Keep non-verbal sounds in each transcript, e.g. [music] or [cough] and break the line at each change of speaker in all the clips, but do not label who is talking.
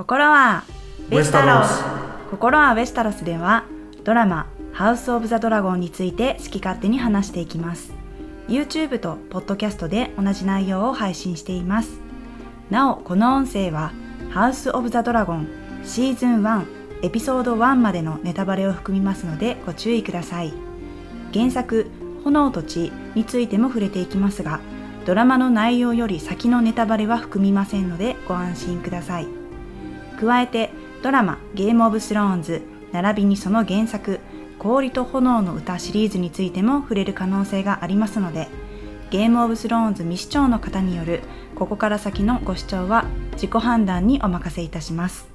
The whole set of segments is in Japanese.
心は
ウェスタロス。
心はウェスタロスではドラマハウス・オブ・ザ・ドラゴンについて好き勝手に話していきます。YouTube と Podcast で同じ内容を配信しています。なおこの音声はハウス・オブ・ザ・ドラゴンシーズン1エピソード1までのネタバレを含みますのでご注意ください。原作炎と血についても触れていきますがドラマの内容より先のネタバレは含みませんのでご安心ください加えてドラマ「ゲームオブスローンズ」並びにその原作「氷と炎の歌」シリーズについても触れる可能性がありますのでゲームオブスローンズ未視聴の方によるここから先のご視聴は自己判断にお任せいたします。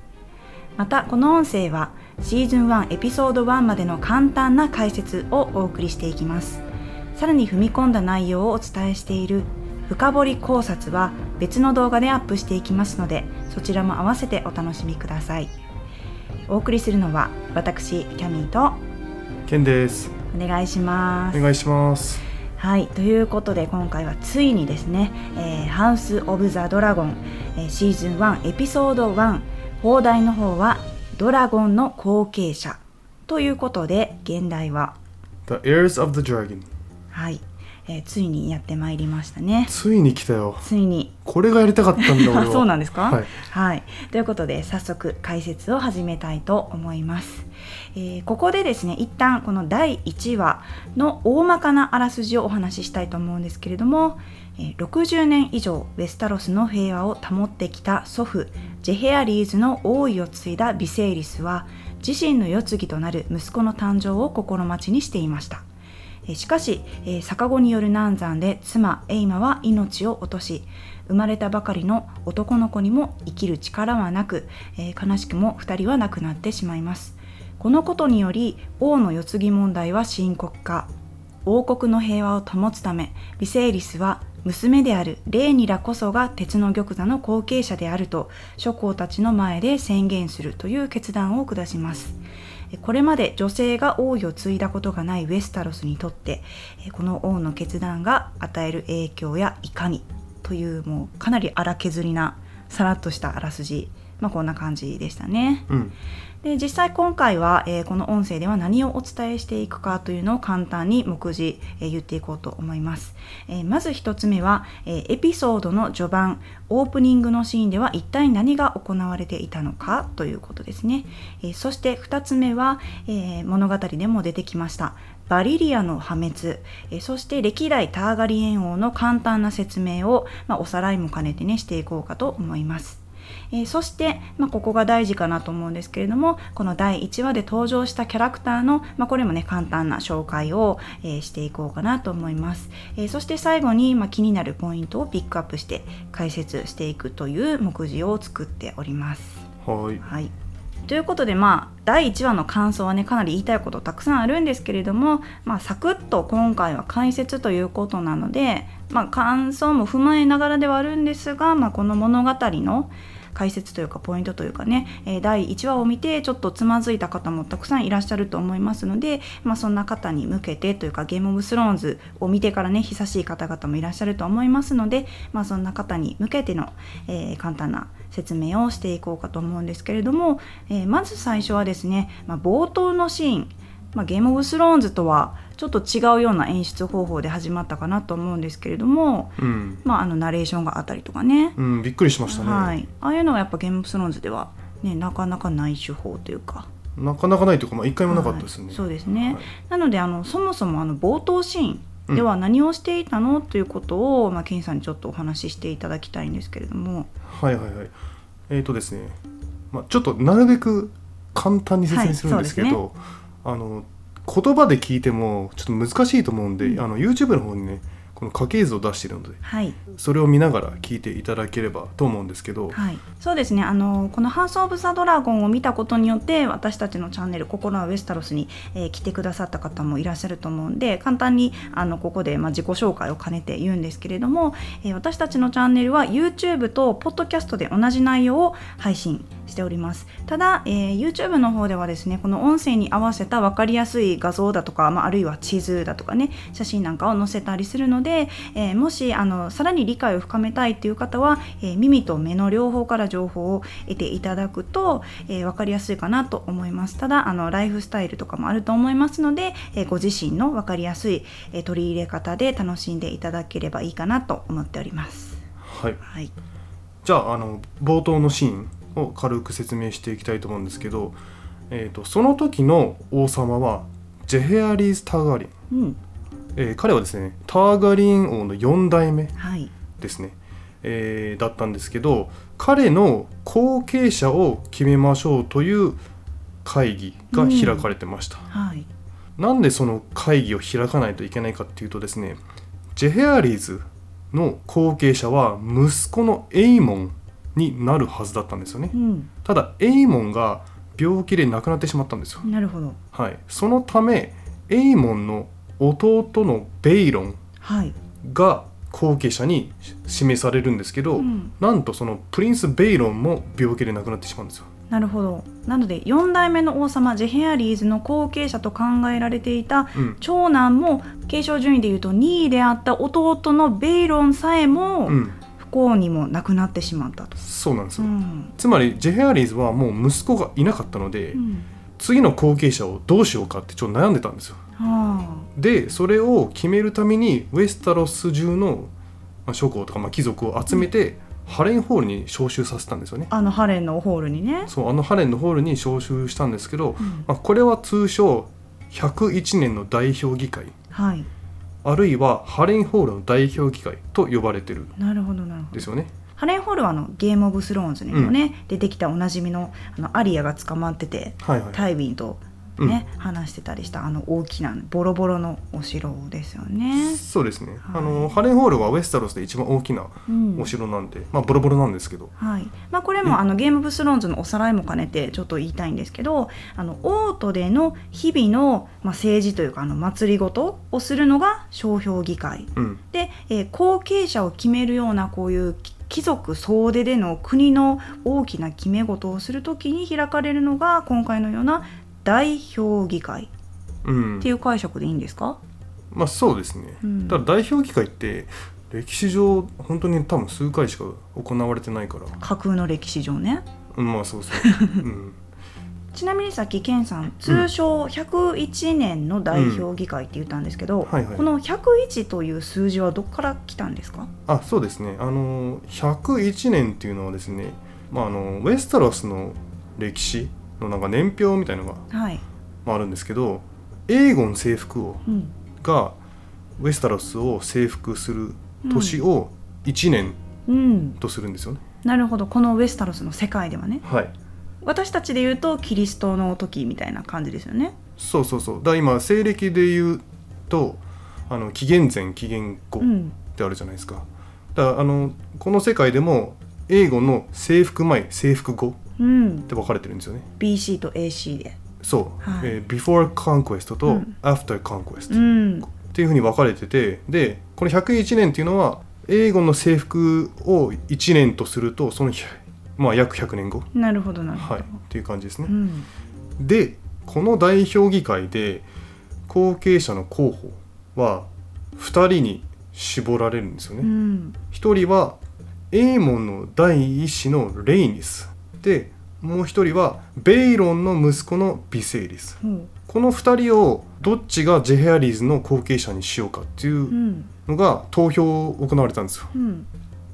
またこの音声はシーズン1エピソード1までの簡単な解説をお送りしていきます。さらに踏み込んだ内容をお伝えしている深掘り考察は別の動画でアップしていきますのでそちらも合わせてお楽しみください。お送りするのは私キャミーと
ケンです。
お願いします。
お願いします。
はいということで今回はついにですね「えーハウス・オブ・ザ・ドラゴン」えーシーズン1エピソード1放題の方は「ドラゴンの後継者」ということで現代は
？The Heirs of the Dragon
はい、えーついにやってまいりましたね。
ついに来たよ。
ついに。
これがやりたかったんだ [laughs]
そうなんですか？
はい。
はい、ということで早速解説を始めたいと思います、えーここでですね一旦この第1話の大まかなあらすじをお話ししたいと思うんですけれども、えー60年以上ウェスタロスの平和を保ってきた祖父ジェヘアリーズの王位を継いだビセイリスは自身の世継ぎとなる息子の誕生を心待ちにしていました。えーしかし、えー逆子による難産で妻エイマは命を落とし生まれたばかりの男の子にも生きる力はなく、えー悲しくも2人は亡くなってしまいます。このことにより王の世継ぎ問題は深刻化。王国の平和を保つためビセイリスは娘であるレーニラこそが鉄の玉座の後継者であると諸侯たちの前で宣言するという決断を下します。これまで女性が王位を継いだことがないウェスタロスにとってこの王の決断が与える影響やいかにというもうかなり荒削りなさらっとしたあらすじ、まあ、こんな感じでしたね。
うん
で実際今回は、えーこの音声では何をお伝えしていくかというのを簡単に目次、えー言っていこうと思います、えーまず1つ目は、えエピソードの序盤オープニングのシーンでは一体何が行われていたのかということですね、えそして2つ目は、え物語でも出てきましたバリリアの破滅、えそして歴代ターガリエン王の簡単な説明を、まあ、おさらいも兼ねてねしていこうかと思います。えーそして、まあ、ここが大事かなと思うんですけれどもこの第1話で登場したキャラクターの、まあ、これもね簡単な紹介を、えーしていこうかなと思います、えーそして最後に、まあ、気になるポイントをピックアップして解説していくという目次を作っております。
はい。
はい。ということでまあ第1話の感想はねかなり言いたいことたくさんあるんですけれども、まあ、サクッと今回は解説ということなので、まあ、感想も踏まえながらではあるんですが、まあ、この物語の解説というかポイントというかね、え第1話を見てちょっとつまずいた方もたくさんいらっしゃると思いますので、まあ、そんな方に向けてというかゲームオブスローンズを見てからね久しい方々もいらっしゃると思いますので、まあ、そんな方に向けての、えー簡単な説明をしていこうかと思うんですけれども、えーまず最初はですね、まあ、冒頭のシーン、まあ、ゲームオブスローンズとはちょっと違うような演出方法で始まったかなと思うんですけれども、
うん、
まあ、あのナレーションがあったりとかね、
うん、びっくりしましたね、
はい、ああいうのはやっぱゲームオブスローンズでは、ね、なかなかない手法というか。
なかなかないというか、まあ、一回もなかったですね、
はい。そうですね、
はい。
なのであのそもそもあの冒頭シーンでは何をしていたの、ということを、まあ、ケンさんにちょっとお話ししていただきたいんですけれども。
はいはいはい。えーとですね、まあ、ちょっとなるべく簡単に説明するんですけど、
はい。そう
あの言葉で聞いてもちょっと難しいと思うんで、
うん。
あの YouTube の方にねこの家系図を出しているので
はい。
それを見ながら聞いていただければと思うんですけど、
はい、そうですね。あのこの「ハウス・オブ・ザ・ドラゴン」を見たことによって私たちのチャンネル「心はウェスタロスに」えー来てくださった方もいらっしゃると思うんで簡単にあのここで、まあ、自己紹介を兼ねて言うんですけれども、えー私たちのチャンネルは YouTube と Podcast で同じ内容を配信ししております。ただ、えー YouTube の方ではですねこの音声に合わせた分かりやすい画像だとか、まあ、あるいは地図だとかね写真なんかを載せたりするので、えーもしあのさらに理解を深めたいっていう方は、えー耳と目の両方から情報を得ていただくと、えー分かりやすいかなと思います。ただあのライフスタイルとかもあると思いますので、えーご自身の分かりやすい、えー取り入れ方で楽しんでいただければいいかなと思っております。
はい。
はい、
じゃああの冒頭のシーンを軽く説明していきたいと思うんですけど、えー、とその時の王様はジェヘアリーズ・ターガリン、
うん、
えー彼はですねターガリン王の4代目
はい、
ですね、えーだったんですけど彼の後継者を決めましょうという会議が開かれてました、
はい、
なんでその会議を開かないといけないかっていうとですねジェヘアリーズの後継者は息子のエイモンになるはずだったんですよね。
うん、
ただエイモンが病気で亡くなってしまったんですよ。
なるほど、
はい。そのためエイモンの弟のベイロン
はい、
が後継者に示されるんですけど、
うん。
なんとそのプリンス・ベイロンも病気で亡くなってしまうんですよ。
なるほど。なので4代目の王様ジェヘアリーズの後継者と考えられていた
うん。
長男も継承順位でいうと2位であった弟のベイロンさえも
うん
不幸にも亡くなってしまったと。
そうなんですよ、
うん。
つまりジェヘアリーズはもう息子がいなかったので、
うん。
次の後継者をどうしようかってちょっと悩んでたんですよ。
は
でそれを決めるためにウェスタロス中の、まあ、諸侯とか、まあ、貴族を集めて、ハレンホールに招集させたんですよね。
あ、あのハレンのホールにね。
そうあのハレンのホールに招集したんですけど、
うん。
まあ、これは通称101年の代表議会。
はい、
あるいはハレンホールの代表議会と呼ばれてる。ん
なるほどなるほど。
です。よね。
ハレンホールはあのゲームオブスローンズにもね、出てきたおなじみのあのアリアが捕まってて
はいはい。
タイビンとね、話してたりしたあの大きなボロボロのお城ですよね。
そうですね、
はい。
あのハレンホールはウェスタロスで一番大きな
うん。
お城なんで、まあボロボロなんですけど。
はい。まあ、これ
うん。
もあのゲームオブスローンズのおさらいも兼ねてちょっと言いたいんですけどあのオートでの日々の、まあ、政治というかあの祭りごとをするのが商標議会。
うん。
で、えー後継者を決めるようなこういうき貴族総出での国の大きな決め事をするときに開かれるのが今回のような代表議会。
うん。
っていう解釈でいいんですか、
まあそうですね、
うん。
ただ代表議会って歴史上本当に多分数回しか行われてないから。
架空の歴史上ね。
うんまあそうそう、[laughs] うん、
ちなみにさっきケンさん通称101年の代表議会って言ったんですけど、
はいはい。
この101という数字はどこから来たんですか？
あそうですね。あの101年っていうのはですね、まあ、あのウェスタロスの歴史のなんか年表みたいのが、
はい、
まあ、あるんですけどエーゴン征服王
うん。
がウェスタロスを征服する年を1年
うん、
とするんですよね、
なるほど。このウェスタロスの世界ではね。
はい。
私たちで言うとキリストの時みたいな感じですよね。
そうそうそう。だ今西暦で言うとあの紀元前紀元後
うん。
ってあるじゃないですか。だからあのこの世界でも英語の征服前征服後
うん
って分かれてるんですよね。
BC と AC で。
そう、
はい。
えー before conquest と
うん。
after conquest、
う
っ
ん
ていうふうに分かれててでこの101年っていうのは英語の征服を1年とするとその、まあ、約100年後、
なるほどなるほど、
はい、っていう感じですね。
う、ん。
でこの代表議会で後継者の候補は2人に絞られるんですよね、
うん。
一人はエーモンの第一子のレイニスでもう一人はベイロンの息子のビセイリス。
ほう
この二人をどっちがジェヘアリーズの後継者にしようかっていううん。のが投票行われたんですよ。
うん。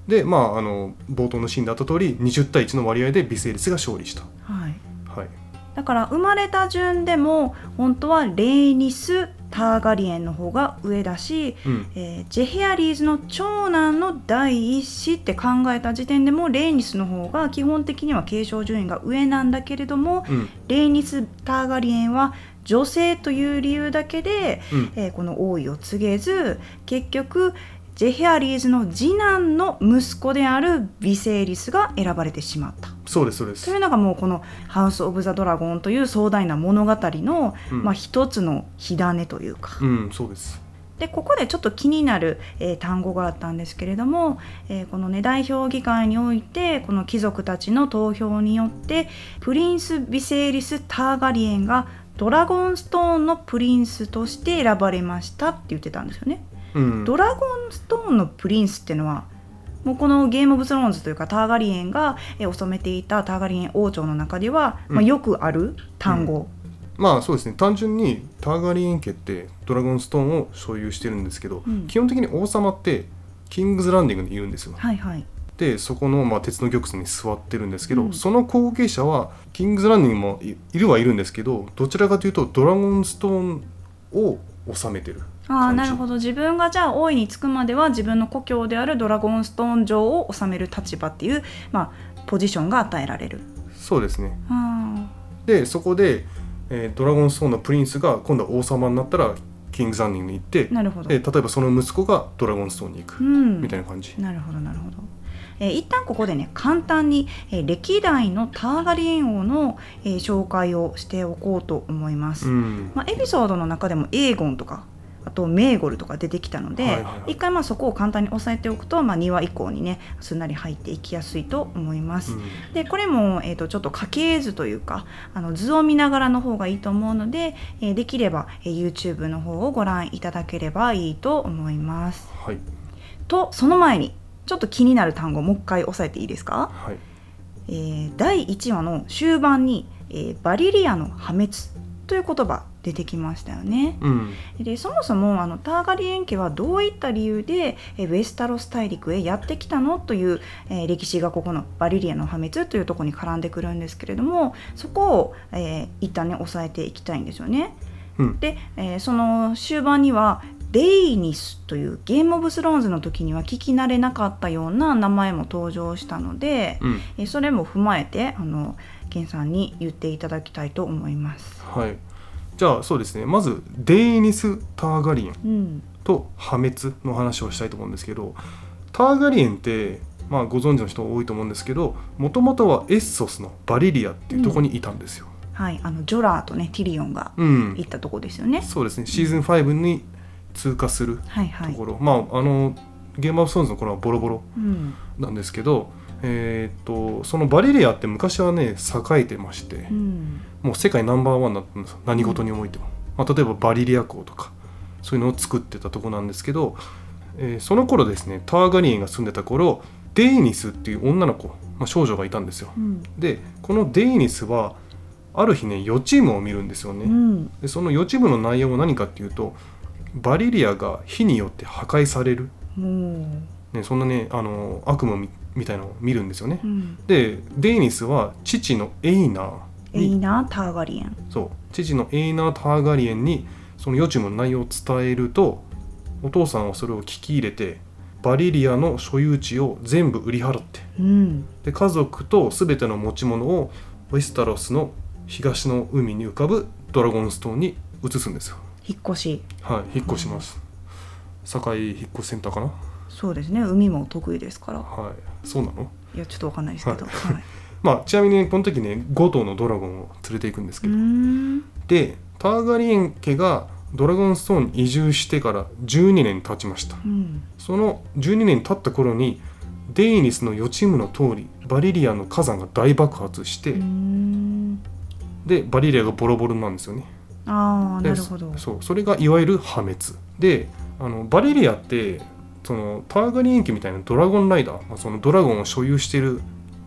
でまああの冒頭のシーンであった通り20対1の割合でビセイリスが勝利した。
はい。
はい。
だから生まれた順でも本当はレイニス・ターガリエンの方が上だし、
うん。
えージェヘアリーズの長男の第一子って考えた時点でもレイニスの方が基本的には継承順位が上なんだけれども
うん。
レイニス・ターガリエンは女性という理由だけで、
うん。
えーこの王位を告げず結局ジェヘアリーズの次男の息子であるビセイリスが選ばれてしまった。
そうですそうです
というのがもうこの「ハウス・オブ・ザ・ドラゴン」という壮大な物語の、
うん
まあ、一つの火種というか、
うんそうです
でここでちょっと気になる、えー単語があったんですけれども、えーこのね代表議会においてこの貴族たちの投票によってプリンス・ビセーリス・ターガリエンがドラゴンストーンのプリンスとして選ばれましたって言ってたんですよね。
うん。
ドラゴンストーンのプリンスっていうのはもうこのゲーム・オブ・スローンズというかターガリエンがえー治めていたターガリエン王朝の中では、まあ、
うん
よくある単語、
まあそうですね。単純にターガリエン家ってドラゴンストーンを所有してるんですけど、
うん。
基本的に王様ってキングズランディングにいるんですよ。
はいはい。
でそこの、まあ、鉄の玉座に座ってるんですけど、
うん。
その後継者はキングズランディングもいいるはいるんですけどどちらかというとドラゴンストーンを治めてる
あなるほど自分がじゃあ王位につくまでは自分の故郷であるドラゴンストーン城を治める立場っていう、まあ、ポジションが与えられる。
そうですね
あ
でそこで、えードラゴンストーンのプリンスが今度は王様になったらキングズランディングに行って
ーなるほど。
で例えばその息子がドラゴンストーンに行く、
うん
みたいな感じ
なるほどなるほど。えー一旦ここでね簡単に、えー歴代のターガリエン王の、えー紹介をしておこうと思います。
うん
まあ、エピソードの中でもエーゴンとかあとメーゴルとか出てきたので、
はいはいはい。
一回まあそこを簡単に押さえておくと、まあ、2話以降にねすんなり入っていきやすいと思います。
うん。
でこれも、えー、とちょっと家系図というかあの図を見ながらの方がいいと思うので、えーできれば、えー YouTube の方をご覧いただければいいと思います。
はい。
とその前にちょっと気になる単語もう一回押さえていいですか、
はい。
えー第1話の終盤に、えーバリリアの破滅という言葉出てきましたよね。
うん
でそもそもあのターガリエン家はどういった理由でえーウェスタロス大陸へやってきたのという、えー歴史がここのバリリアの破滅というところに絡んでくるんですけれどもそこを、えー一旦ね押さえていきたいんですよね。
うん
で、えーその終盤にはデイニスというゲームオブスローンズの時には聞き慣れなかったような名前も登場したので、
うん
えーそれも踏まえてあのケンさんに言っていただきたいと思います。
はい。じゃあそうですね。まずデイニス・ターガリエン
うん、
と破滅の話をしたいと思うんですけどターガリエンって、まあ、ご存知の人多いと思うんですけどもともとはエッソスのバリリアっていうところにいたんですよ。
はい、あのジョラーとねティリオンが
うん。
行ったとこですよね。
そうですね。シーズン5に通過する
はいはい。
ところ、まああのゲームオブスローンズの頃はボロボロ
うん、
なんですけど、えーっとそのバリリアって昔はね栄えてまして
うん、
もう世界ナンバーワンだったんですよ。何事においても、まあ、例えばバリリア港とかそういうのを作ってたとこなんですけど、えーその頃ですねターガリエンが住んでた頃デイニスっていう女の子、まあ、少女がいたんですよ。
うん、
でこのデイニスはある日ね予知夢を見るんですよね、
うん、
でその予知夢の内容は何かっていうとバリリアが火によって破壊される、
もう、
ね、そんなねあの悪夢みみたいなのを見るんですよね。
うん、
でデイニスは父のエイナー
エイナー・ターガリエン。
そう。父のエイナー・ターガリエンにその予知夢の内容を伝えるとお父さんはそれを聞き入れてバリリアの所有地を全部売り払って
うん、
で家族と全ての持ち物をウェスタロスの東の海に浮かぶドラゴンストーンに移すんですよ。
引っ越し。
はい引っ越します。堺引っ越しセンターかな
そうですね。海も得意ですから。
はいそうなの？
いや、ちょっとわかんないですけど。はい。[laughs]
まあちなみにこの時ね5頭のドラゴンを連れていくんです
う
けど、
ん、
でターガリエン家がドラゴンストーンに移住してから12年経ちました
うん、
その12年経った頃にデイニスの予知夢の通りバリリアの火山が大爆発して、
うん。
でバリリアがボロボロなんですよね
ああ、
で
なるほど。
そうそれがいわゆる破滅であのバリリアってそのターガリエン家みたいなドラゴンライダー、まあ、そのドラゴンを所有している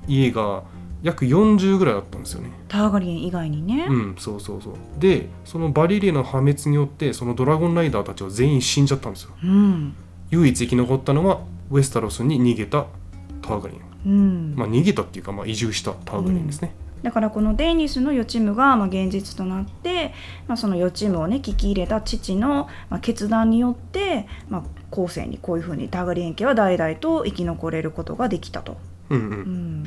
家が約40ぐらいあったんですよね。
ターガリエン以外にね。
うんそうそうそう。でそのバリリアの破滅によってそのドラゴンライダーたちは全員死んじゃったんですよ。
うん、
唯一生き残ったのはウェスタロスに逃げたターガリエン。
うん。
まあ逃げたっていうか、まあ、移住したターガリエンですね、
だからこのデイニスの予知夢がまあ現実となって、まあ、その予知夢をね聞き入れた父のまあ決断によって、まあ、後世にこういうふうにターガリエン家は代々と生き残れることができたと。
うんうん。
うん。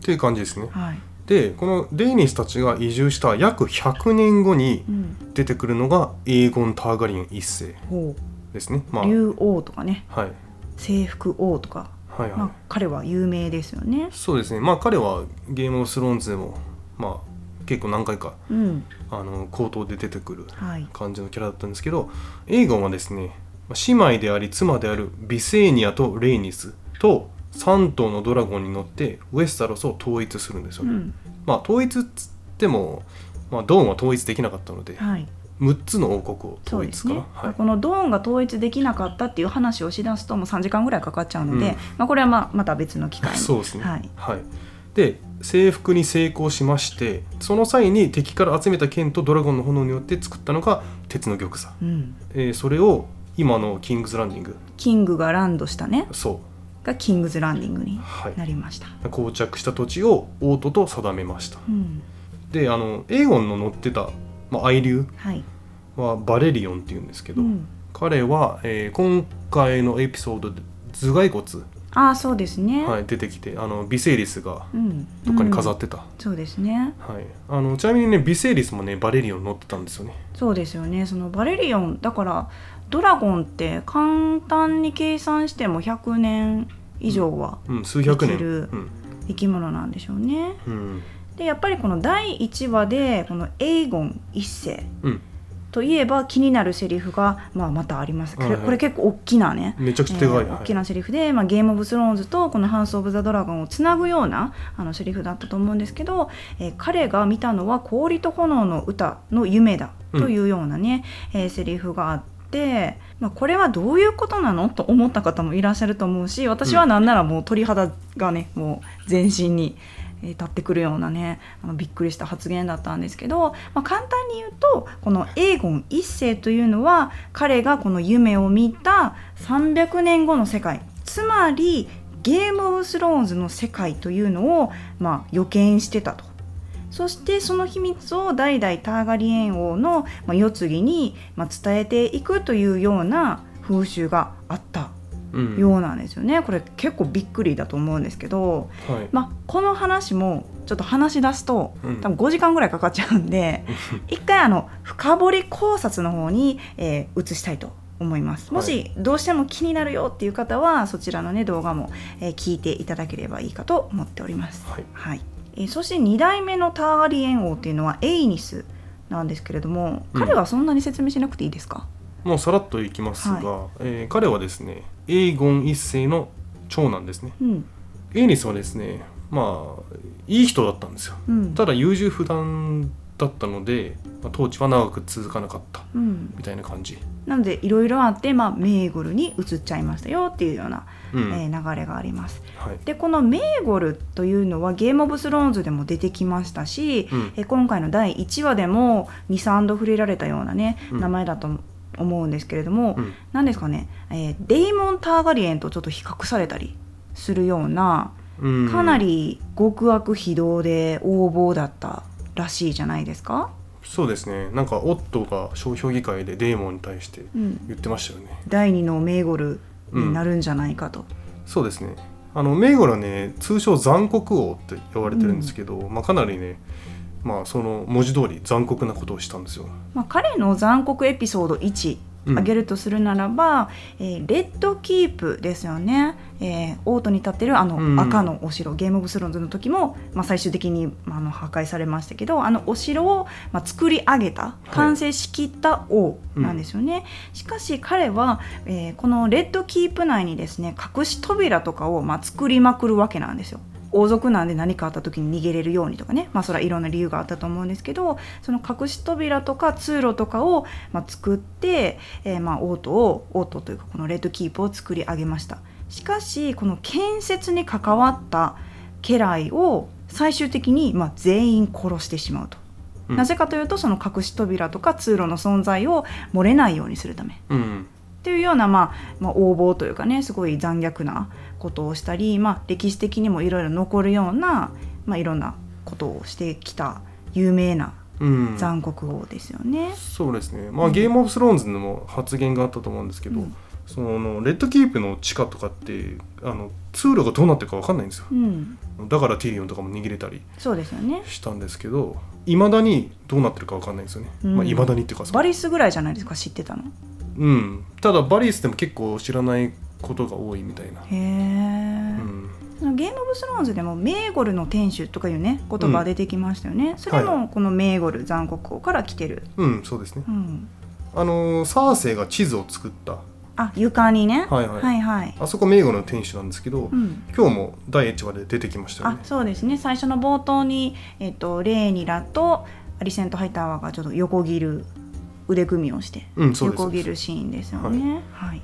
っていう感じですね。
はい。
でこのデイニスたちが移住した約100年後に
うん、
出てくるのがエーゴン・ターガリエン一世
ほ
ですね。まあ。
う竜王とかね。
はい。
征服王とか、
はいはい、
まあ、彼は有名ですよね。
そうですね。まあ彼はゲームオブスローンズでもまあ結構何回か
うん。
あの口頭で出てくる
はい。
感じのキャラだったんですけどエーゴンはですねまあ姉妹であり妻であるビセーニアとレイニスと3頭のドラゴンに乗ってウェスタロスを統一するんですよね、
うん。
まあ統一っつっても、まあ、ドーンは統一できなかったので
はい。
6つの王国を統一か？な、はい。
このドーンが統一できなかったっていう話をしだすともう3時間ぐらいかかっちゃうので、
うん。
まあ、これはまあまた別の機会に。[laughs]
そうですね。
はい。
で征服に成功しましてその際に敵から集めた剣とドラゴンの炎によって作ったのが鉄の玉座、
うん、
えーそれを今のキングズランディング。
キングがランドしたね。
そ
がキングズランディングに
うはい。
なりました、
膠着した土地を王都と定めました。
うん、
であのエーゴンの乗ってた、まあ、愛竜
はい、
はバレリオンっていうんですけど、
うん、
彼は、えー今回のエピソードで頭蓋骨、
ああそうですね、
はい、出てきてあのビセイリスが
うん、
どっかに飾
っ、
ってた、
そうですね。
はい、あのちなみにねビセイリスもねバレリオン乗ってたんですよね。
そうですよね。そのバレリオンだからドラゴンって簡単に計算しても100年以上は
うん数百年。
生きる
うん。
生き物なんでしょうね。
うん。
でやっぱりこの第1話でこのエーゴン一世
うん。
といえば気になるセリフが、まあ、またあります。これ,、
はいはい。
これ結構大きなね
めちゃくちゃ手がいい、
えー大きなセリフで、まあ、ゲーム・オブ・スローンズとこの「ハウス・オブ・ザ・ドラゴン」をつなぐようなあのセリフだったと思うんですけど、えー彼が見たのは「氷と炎の歌の夢だ」というようなね、えーセリフがあって、まあ、これはどういうことなの？と思った方もいらっしゃると思うし私はなんならもう鳥肌がねもう全身に。えー立ってくるようなねあのびっくりした発言だったんですけど、まあ、簡単に言うとこのエーゴン一世というのは彼がこの夢を見た300年後の世界つまりゲーム・オブ・スローンズの世界というのを、まあ、予見してたと。そしてその秘密を代々ターガリエン王の、まあ、世継ぎに、まあ、伝えていくというような風習があった
うん。
ようなんですよね。これ結構びっくりだと思うんですけど、
はい。
まあ、この話もちょっと話し出すと
うん。
多分5時間ぐらいかかっちゃうんで [laughs] 一回あの深掘り考察の方に、えー移したいと思います。もしどうしても気になるよっていう方はそちらのね動画も、えー聞いていただければいいかと思っております。
はい。
はいえーそして2代目のターガリエン王っていうのはエイニスなんですけれども
うん。
彼はそんなに説明しなくていいですか、
もうさらっといきますが、えー彼はですねエーゴン一世の長男ですね。
うん。
エーニスはですねまあいい人だったんですよ。
うん。
ただ優柔不断だったので、まあ、統治は長く続かなかった
うん、
みたいな感じ、
なのでいろいろあって、まあ、メーゴルに移っちゃいましたよっていうような、
うん。
えー流れがあります。
はい。
でこのメーゴルというのはゲーム・オブ・スローンズでも出てきましたし、
うん。
えー今回の第1話でも23度触れられたようなね
うん。
名前だと思うんですけれども、
うん。
何ですかね、えーデイモン・ターガリエンとちょっと比較されたりするような
うん。
かなり極悪非道で横暴だったらしいじゃないですか？
そうですね。なんかオットが商標議会でデーモンに対して
うん、
言ってましたよね。
第2のメーゴルになるんじゃないかと。
そうですねあのメイゴルはね通称残酷王って呼ばれてるんですけど、まあ、かなりねまあその文字通り残酷なことをしたんですよ。
まあ、彼の残酷エピソード1
うん
挙げるとするならば、えーレッドキープですよね、えーオートに立ってるあ
うん。
の赤のお城、ゲーム・オブ・スローンズの時も、まあ、最終的に、まあ、あの破壊されましたけどあのお城を、まあ、作り上げた完成しきった王なんですよね、しかし彼は、えーこのレッドキープ内にですね隠し扉とかを、まあ、作りまくるわけなんですよ。王族なんで何かあった時に逃げれるようにとかね。まあそれはいろんな理由があったと思うんですけどその隠し扉とか通路とかを、まあ、作って、えーまあオートをオートというかこのレッドキープを作り上げました。しかしこの建設に関わった家来を最終的に、まあ、全員殺してしまうと、
うん。
なぜかというとその隠し扉とか通路の存在を漏れないようにするため。
うん。
っていうような、まあ、まあ横暴というかねすごい残虐なことをしたり、まあ、歴史的にもいろいろ残るような、まあ、いろんなことをしてきた有名な
うん。
残酷王ですよね。
そうですね。まあ、ゲームオブスローンズでも発言があったと思うんですけど、
うん。
そのレッドキープの地下とかってあの通路がどうなってるか分かんないんですよ。
うん、
だからティリオンとかも逃げれたり
そうですよね。
したんですけどいまだにどうなってるか分かんないんですよね、
うん。
まあ、未だにっていうかさ。
バリスぐらいじゃないですか知ってたの。
うん。ただバリスでも結構知らないことが多いみたいな、
へゲー。ム・オブ・スローンズでもメーゴルの天守とかいうね言葉出てきましたよね。それもこのメーゴル残酷王から来てる。
うん、そうですね。
うん、
あのーサーセイが地図を作った。
あ床にね。
はいはい。
はいはい。
あそこ名護の天守なんですけど、
うん。
今日も第1話で出てきましたよ
あ
ね
そうですね。最初の冒頭に、えっとレーニラとアリセント・ハイタワーがちょっと横切る腕組みをして
うん
横切るシーンですよね。はい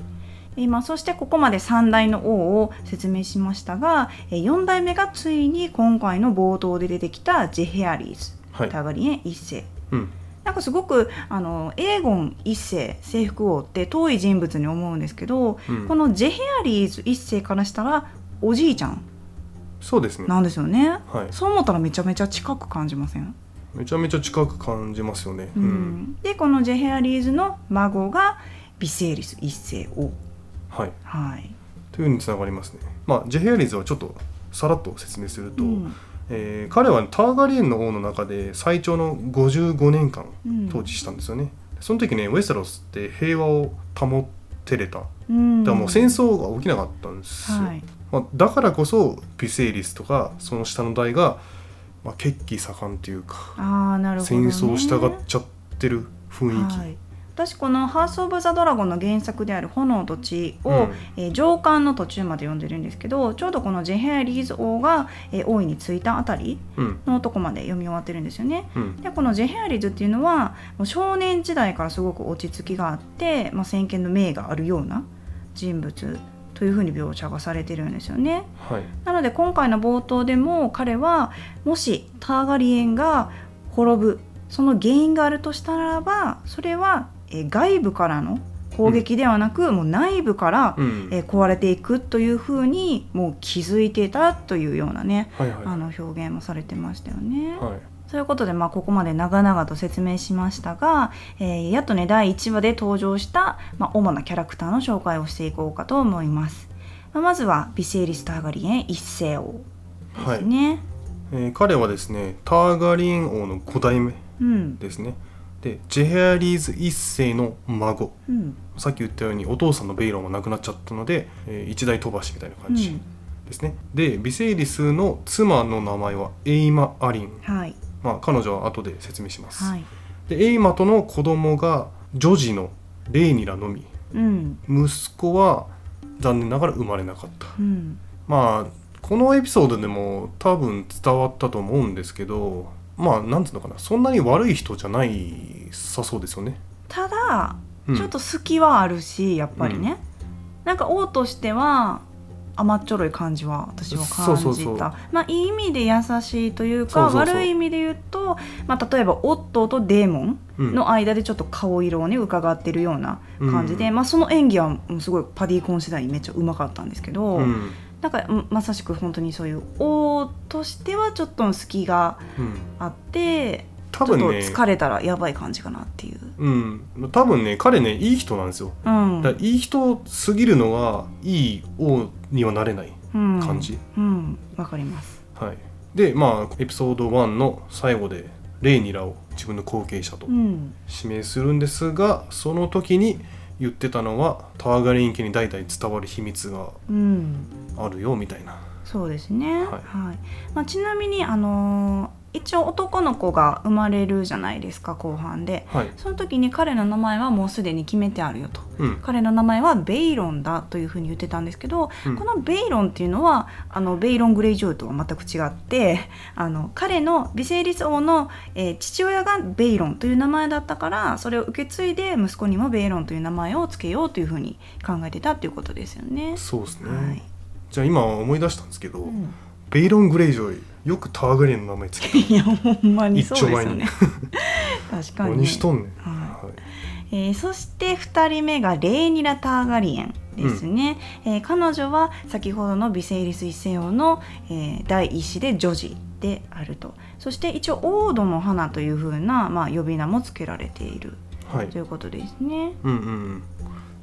今そしてここまで3代の王を説明しましたがえ4代目がついに今回の冒頭で出てきたジェヘアリーズ、
はい。
ターガリエン一世。
うん。
なんかすごくあのエーゴン一世征服王って遠い人物に思うんですけど、
うん。
このジェヘアリーズ一世からしたらおじいちゃん
そうですね。
なんですよね。
はい。
そう思ったらめちゃめちゃ近く感じません、
めちゃめちゃ近く感じますよね。
うん。でこのジェヘアリーズの孫がビセーリス一世王
はい。
はい、
というふうにつながりますね。まあジェヘアリーズはちょっとさらっと説明すると、
うん。
えー彼はターガリエンの王の中で最長の55年間
うん。
統治したんですよね、その時ねウェステロスって平和を保ってれた。だか
うん
らもう戦争が起きなかったんですよ、
はい。
まあ、だからこそビセイリスとかその下の代が、まあ、血気盛んっていうか
ああなるほど、ね、
戦争したがっちゃってる雰囲気、
はい、私この「ハース・オブ・ザ・ドラゴン」の原作である「炎と血を」
うん
えー上巻の途中まで読んでるんですけどちょうどこのジェヘアリーズ王が、えー王位についたあたり
うん
のとこまで読み終わってるんですよね。
うん
でこのジェヘアリーズっていうのはもう少年時代からすごく落ち着きがあって、まあ、先見の明があるような人物というふうに描写がされてるんですよね。
はい
なので今回の冒頭でも彼はもしターガリエンが滅ぶその原因があるとしたならばそれはえー外部からの攻撃ではなく、もう内部から、
うん。
えー壊れていくというふうにもう気づいていたというようなね、
はいはい。
あの表現もされてましたよね。
はい。
ということで、まあ、ここまで長々と説明しましたが、えーやっとね第1話で登場した、まあ、主なキャラクターの紹介をしていこうかと思います。まあまずはビセイリス・ターガリエン一世王ですね。
えー彼はですねターガリエン王の5代目
うん。
ですねでジェヘアリーズ一世の孫。
うん。
さっき言ったようにお父さんのベイロンは亡くなっちゃったので、えー一代飛ばしみたいな感じですね、でビセイリスの妻の名前はエイマ・アリン、
はい。
まあ、彼女は後で説明します、
はい。
でエイマとの子供が女児のレーニラのみ。
うん。
息子は残念ながら生まれなかった。
うん。
まあこのエピソードでも多分伝わったと思うんですけどまあなんつうのかな。そんなに悪い人じゃないさそうですよね、
ただ、
うん。
ちょっと隙はあるしやっぱりね、なんか王としては甘っちょろい感じは私は感じた。まあいい意味で優しいというか悪い意味で言うと、まあ、例えばオットーとデーモン
うん。
の間でちょっと顔色をね伺ってるような感じで、
うん。
まあ、その演技はすごいパディ・コン次第にめっちゃうまかったんですけど、
うん
なんかうんまさしく本当にそういう王としてはちょっと隙が
うん、
あってちょっと
多分ね
疲れたらやばい感じかなっていう。
うん。多分ね彼ねいい人なんですよ。
うん。
だいい人すぎるのはいい王にはなれない
うん。
感じ、
うん。わかります。
はい。でまあエピソード1の最後でレイニラを自分の後継者と
うん。
指名するんですがその時に言ってたのはターガリン家に代々伝わる秘密が
うん。
あるよみたいな。
そうですね。
は
はいい、まあ、ちなみにあのー一応男の子が生まれるじゃないですか後半で。
はい。
その時に彼の名前はもうすでに決めてあるよと。
うん。
彼の名前はベイロンだというふうに言ってたんですけど、
うん。
このベイロンっていうのはあのベイロン・グレイジョーとは全く違ってあの彼のビセイリス王の、えー父親がベイロンという名前だったからそれを受け継いで息子にもベイロンという名前を付けようというふうに考えてたっていうことですよね。
そうですね、
はい
じゃあ今思い出したんですけど、
うん。
ベイロン・グレイジョイよくターガリンの名前つけた。[laughs]
いやほんまにそうですよね。[laughs] 確かに、ね。
何しとんねん、
は
はい。
えーそして2人目がレーニラ・ターガリエンですね、えー彼女は先ほどのビセイリス一世王の、えー第一子で女児であると。そして一応王土の花というふうな、まあ、呼び名も付けられている。
はい。
ということですね。
うんうんうん。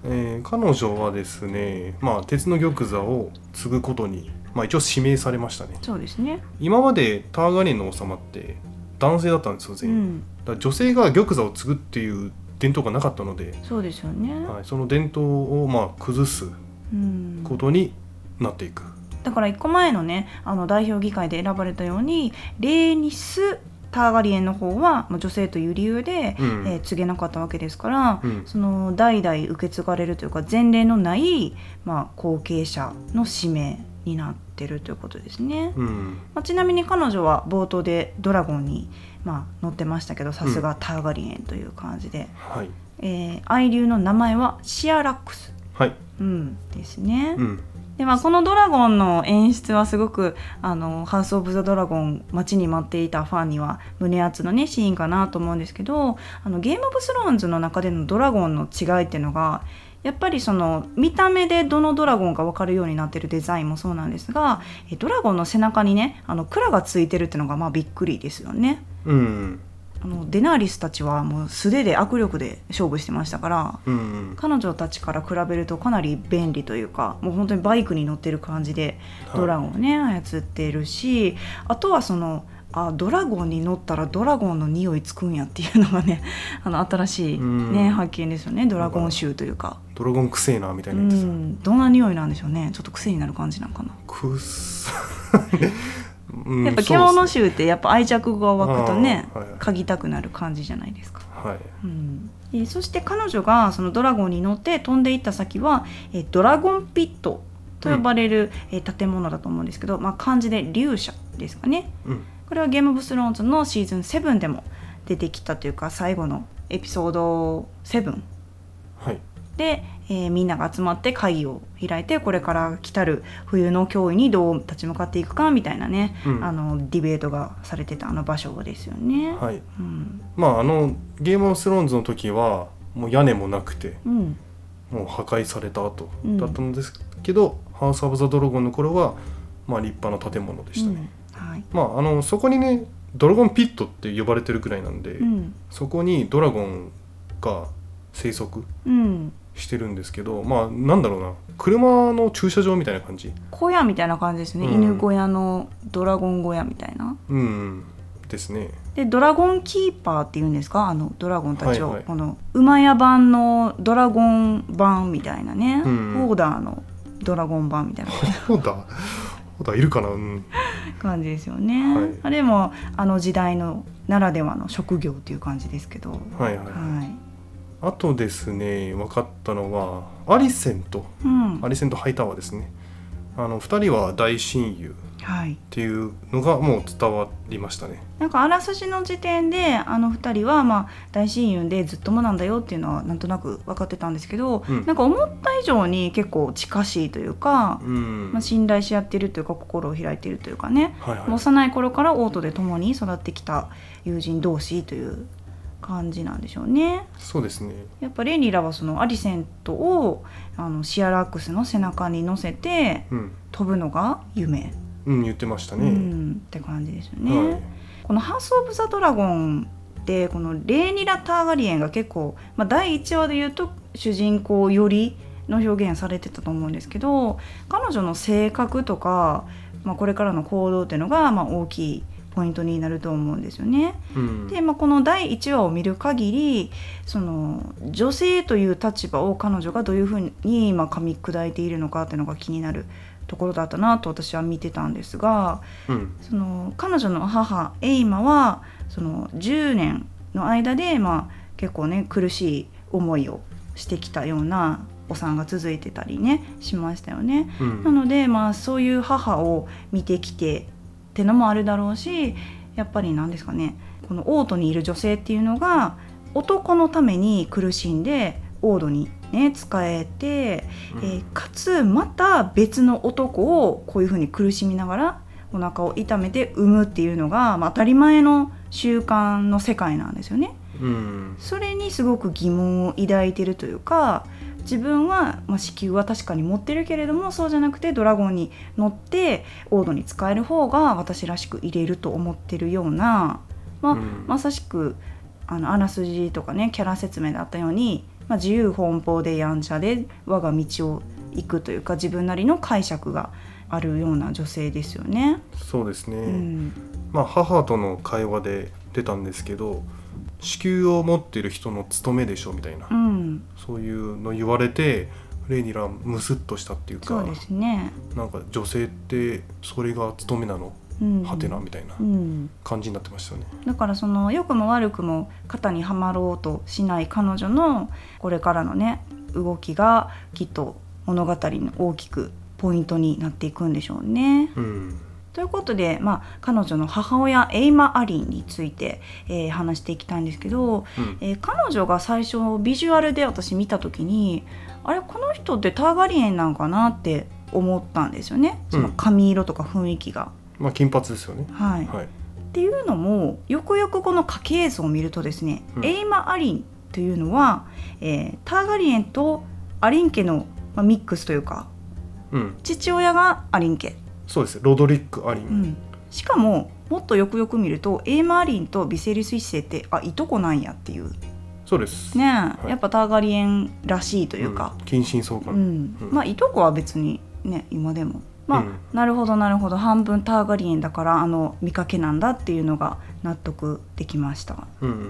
えー彼女はですね、まあ、鉄の玉座を継ぐことに、まあ、一応指名されましたね。
そうですね。
今までターガリンの王様って男性だったんですよ
う
全員、
ん、
だから女性が玉座を継ぐっていう伝統がなかったので、
そうですよね。
はい、その伝統をまあ崩す
うん、
ことになっていく、
だから1個前のねあの代表議会で選ばれたようにレーニス・ターガリエンの方はまあ女性という理由で、
うん。
えー告げなかったわけですから、
うん。
その代々受け継がれるというか前例のない、まあ、後継者の使命になってるということですね。
うん。
まあ、ちなみに彼女は冒頭でドラゴンに、まあ、乗ってましたけどさすがターガリエンという感じで、
はい。
えー愛流の名前はシアラックス、
はい。
うん、ですね。
うん。
でまあ、このドラゴンの演出はすごくあのハウス・オブ・ザ・ドラゴン待ちに待っていたファンには胸熱のねシーンかなと思うんですけどあのゲーム・オブ・スローンズの中でのドラゴンの違いっていうのがやっぱりその見た目でどのドラゴンか分かるようになってるデザインもそうなんですがえドラゴンの背中にねあの蔵がついてるっていうのがまあびっくりですよね。
うん
あのデナーリスたちはもう素手で握力で勝負してましたから
うん
彼女たちから比べるとかなり便利というかもう本当にバイクに乗ってる感じで
はい
ドラゴンをね、操ってるしあとはそのあドラゴンに乗ったらドラゴンの匂いつくんやっていうのがね [laughs] あの新しい、ね、
うん。
発見ですよね。ドラゴン臭というか。
ドラゴンくせえなみたいうな
ん
言ってさ、
どんな匂いなんでしょうね。ちょっと癖になる感じなんかな、
くっさ。うん。
やっぱ獣臭ってやっぱ愛着が湧くとね
はいはい。
嗅ぎたくなる感じじゃないですか。
はい。
うん。えーそして彼女がそのドラゴンに乗って飛んでいった先は、えードラゴンピットと呼ばれる、えー建物だと思うんですけど、まあ、漢字で竜舎ですかね。
うん
これはゲーム・オブ・スローンズのシーズン7でも出てきたというか最後のエピソード7
はい。
で、えーみんなが集まって会議を開いてこれから来たる冬の脅威にどう立ち向かっていくかみたいなね、
うん。
あのディベートがされてたあの場所ですよね。
はい。
うん。
まああのゲームオブスローンズの時はもう屋根もなくて
うん。
もう破壊された後
うん。
だったんですけど、ハウス・オブ・ザ・ドラゴンの頃はまあ立派な建物でしたね、
うんはい。
まああのそこにねドラゴンピットって呼ばれてるくらいなんで、
うん。
そこにドラゴンが生息
うん、
してるんですけどまあなんだろうな車の駐車場みたいな感じ。
小屋みたいな感じですね、
うん。
犬小屋のドラゴン小屋みたいな。
うんですね。
でドラゴンキーパーっていうんですか？あのドラゴンたちを、
はいはい。
この馬屋版のドラゴン版みたいなね、
うん。
オーダーのドラゴン版みたいな。[laughs]
ほだほだいるかな？うん。
感じですよね、
はい。
あれもあの時代のならではの職業っていう感じですけど。
はいはい、
はい、
あとですね分かったのはアリセンと
うん。
アリセンとハイタワーですね。あの2人は大親友。
はい、
っていうのがもう伝わりましたね。
なんかあらすじの時点であの2人はまあ大親友でずっともなんだよっていうのはなんとなく分かってたんですけど、
うん。
なんか思った以上に結構近しいというか、
うん。
まあ、信頼し合ってるというか心を開いてるというかね、
はいはい。
幼い頃からオートで共に育ってきた友人同士という感じなんでしょうね。
そうですね。
やっぱレニラはそのアリセントをあのシアラックスの背中に乗せて
うん、
飛ぶのが夢、
うん、言ってました
う
ね、
んって感じですよね。
はい
この「ハウス・オブ・ザ・ドラゴン」ってこのレーニラ・ターガリエンが結構、まあ、第1話で言うと主人公よりの表現されてたと思うんですけど彼女の性格とか、まあ、これからの行動っていうのが、まあ、大きいポイントになると思うんですよね。
うん
で、まあ、この第1話を見る限りその女性という立場を彼女がどういうふうに、まあ、噛み砕いているのかっていうのが気になるところだったなと私は見てたんですが。
うん
その彼女の母エイマはその10年の間で、まあ、結構ね苦しい思いをしてきたようなお産が続いてたりねしましたよね。
うん
なので、まあ、そういう母を見てきてってのもあるだろうしやっぱり何ですかねこのオートにいる女性っていうのが男のために苦しんでオードにね使えて
うん。
えーかつまた別の男をこういうふうに苦しみながらお腹を痛めて産むっていうのが、まあ、当たり前の習慣の世界なんですよね。
うん。
それにすごく疑問を抱いてるというか自分は、まあ、子宮は確かに持ってるけれどもそうじゃなくてドラゴンに乗ってオードに使える方が私らしく入れると思ってるような、まあ
うん。
まさしくあのあらすじとかねキャラ説明であったように、まあ、自由奔放でやんちゃで我が道を行くというか自分なりの解釈があるような女性ですよね。
そうですね、
うん
まあ母との会話で出たんですけど子宮を持っている人の務めでしょみたいな、
うん、
そういうの言われてレイニラムスッとしたっていうか
そうですね。
なんか女性ってそれが務めなの？
うん
はてなみたいな
うん、
感じになってましたよね。
だからその良くも悪くも型にはまろうとしない彼女のこれからのね動きがきっと物語の大きくポイントになっていくんでしょうね。
うん
ということで、まあ、彼女の母親エイマ・アリンについて、えー話していきたいんですけど、
うん
えー彼女が最初ビジュアルで私見た時にあれこの人ってターガリエンなんかなって思ったんですよねその髪色とか雰囲気が。
まあ金髪ですよね。
はい
はい。
っていうのもよくよくこの家系図を見るとですね、
うん
エイマ・アリンというのは、えーターガリエンとアリン家の、まあ、ミックスというか
うん。
父親がアリン家、
そうです。ロドリック・アリン。
うん、しかももっとよくよく見るとエイマ・アリンとビセリス一世っていとこなんやっていう
そうです。
ね、
い
やっぱターガリエンらしいというか、
ん近親相
うん
関。うん
まあいとこは別にね今でもまあ、
うん
なるほどなるほど半分ターガリエンだからあの見かけなんだっていうのが納得できました。
うんう。
うん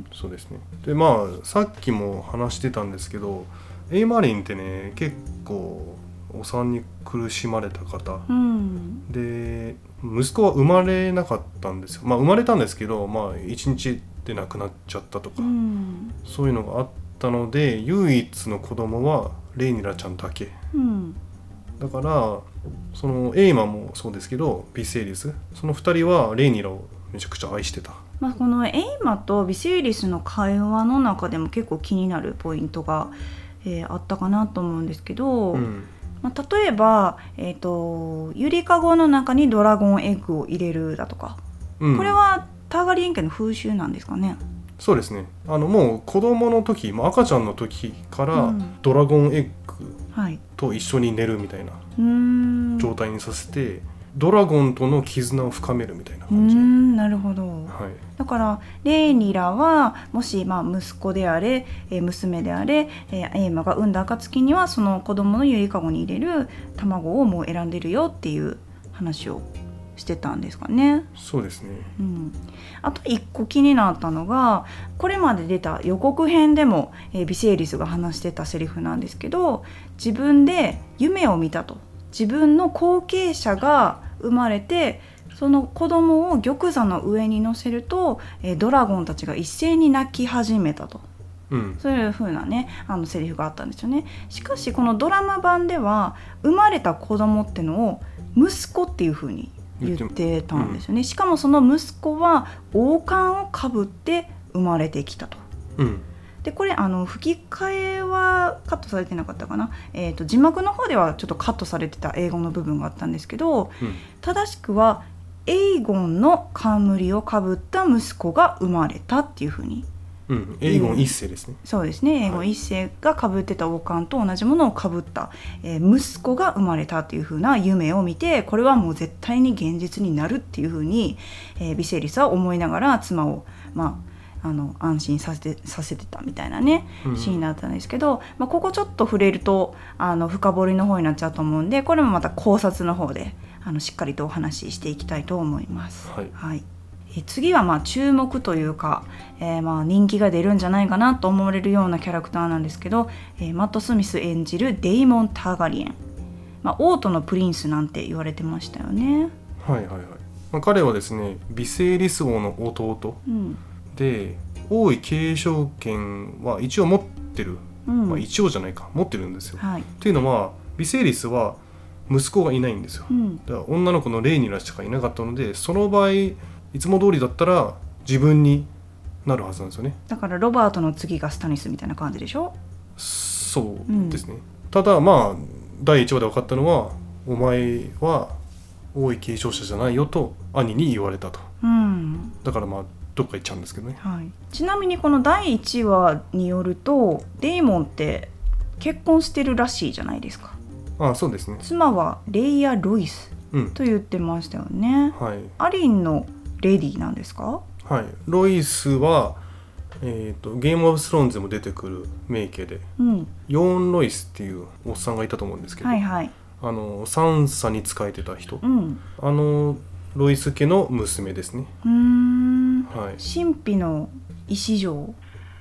ん
そうですね。でまあさっきも話してたんですけど、エイマリンってね結構お産に苦しまれた方。
うん
で息子は生まれなかったんですよ。まあ生まれたんですけど、まあ一日で亡くなっちゃったとか、
うん
そういうのがあったので唯一の子供はレイニラちゃんだけ。
うん
だからそのエイマもそうですけどビセイリス。その2人はレイニラをめちゃくちゃ愛してた。
まあ、このエイマとビセイリスの会話の中でも結構気になるポイントが、えーあったかなと思うんですけど、
うん。
まあ、例えば、えー、とゆりかごの中にドラゴンエッグを入れるだとか、
うん。
これはターガリエン家の風習なんですかね？
そうですね。あのもう子供の時もう赤ちゃんの時から
うん。
ドラゴンエッグ
はい、
と一緒に寝るみたいな状態にさせて、ドラゴンとの絆を深めるみたいな感じ、
んなるほど。
はい。
だからレイニラはもしまあ息子であれ、えー娘であれ、えーエイマが産んだ暁にはその子供のゆりかごに入れる卵をもう選んでるよっていう話をしてたんですかね。
そうですね。
うん、あと一個気になったのがこれまで出た予告編でも、えービセイリスが話してたセリフなんですけど自分で夢を見たと。自分の後継者が生まれてその子供を玉座の上に乗せると、えードラゴンたちが一斉に泣き始めたと。
うん。
そういう風なねあのセリフがあったんですよね。しかしこのドラマ版では生まれた子供ってのを息子っていう風に言ってたんですよね、しかもその息子は王冠をかぶって生まれてきたと。
うん
でこれあの吹き替えはカットされてなかったかな、えー、と字幕の方ではちょっとカットされてた英語の部分があったんですけど
うん。
正しくはエイゴンの冠をかぶった息子が生まれたっていう風に。
うんエイゴン一世ですね。
そうですね。英語
はい
一世がかぶってた王冠と同じものをかぶった、えー息子が生まれたっていう風な夢を見てこれはもう絶対に現実になるっていう風に、えービセリスは思いながら妻を、まあ、あの安心させてさせてたみたいなね
うん。
シーンだったんですけど、まあ、ここちょっと触れるとあの深掘りの方になっちゃうと思うんでこれもまた考察の方であのしっかりとお話ししていきたいと思います。
はい。
はい、え次はまあ注目というか、えーまあ人気が出るんじゃないかなと思われるようなキャラクターなんですけど、えーマット・スミス演じるデイモン・ターガリエン、まあ、王都のプリンスなんて言われてましたよね。
はいはいはい、まあ、彼はですねビセイリス王の弟。
うん
で王位継承権は一応持ってる、
うん。
まあ、一応じゃないか。持ってるんですよ。
はい。
っていうのはビセイリスは息子がいないんですよ。
うん。
だから女の子のレイニラしかいなかったのでその場合いつも通りだったら自分になるはずなんですよね。
だからロバートの次がスタニスみたいな感じでしょ？
そうですね、ただまあ第1話で分かったのはお前は王位継承者じゃないよと兄に言われたと。
うん。
だからまあどっか行っちゃうんですけどね。
はい、ちなみにこの第1話によるとデイモンって結婚してるらしいじゃないですか。
ああそうですね。
妻はレイヤ・ロイス
うん。
と言ってましたよね。
はい。
アリンのレディなんですか？
はい。ロイスはえー、とゲームオブスローンズでも出てくる名家で
うん。
ヨーン・ロイスっていうおっさんがいたと思うんですけど、
はいはい。
あのサンサに仕えてた人。
うん。
あのロイス家の娘ですね。
うーん。
はい、
神秘の石城。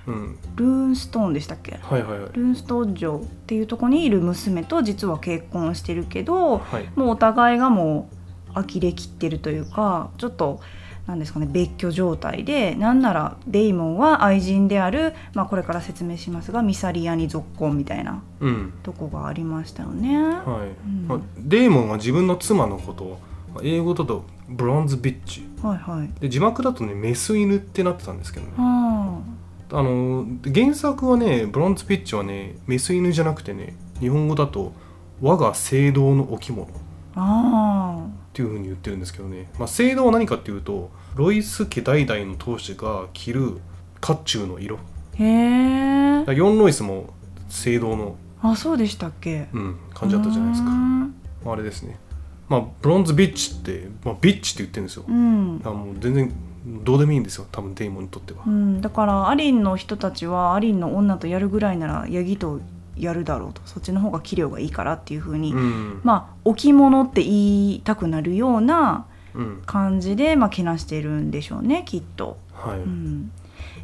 うん、
ルーンストーンでしたっけ？
はいはいはい。
ルーンストーン城っていうとこにいる娘と実は結婚してるけど
はい。
もうお互いがもう呆れきってるというかちょっとなんですかね別居状態でなんならデイモンは愛人である、まあ、これから説明しますがミサリアに続婚みたいな
うん。
とこがありましたよね。
はい。
うん。
まあ、デーモンは自分の妻のことをまあ英語だとブロンズビッチ。
はいはい。
で字幕だとねメス犬ってなってたんですけどね。
は
あ。の原作はねブロンズビッチはねメス犬じゃなくてね日本語だと我が聖堂の置物。っていう風に言ってるんですけどね、まあ、聖堂は何かっていうとロイス家代々の当主が着る甲冑の色。
あへえ。
だからヨン・ロイスも聖堂の、
あそうでしたっけ？
うん、感じだったじゃないですか。あれですねまあブロンズビッチって、まあ、ビッチって言ってるんですよ。
うん。
だからもう全然どうでもいいんですよ多分デイモンにとっては。
うん、だからアリンの人たちはアリンの女とやるぐらいならヤギとやるだろうと。そっちの方が器量がいいからっていうふうに、
うん、
まあ置物って言いたくなるような
うん、
感じで、まあ、けなしてるんでしょうねきっと。
はい、
うん、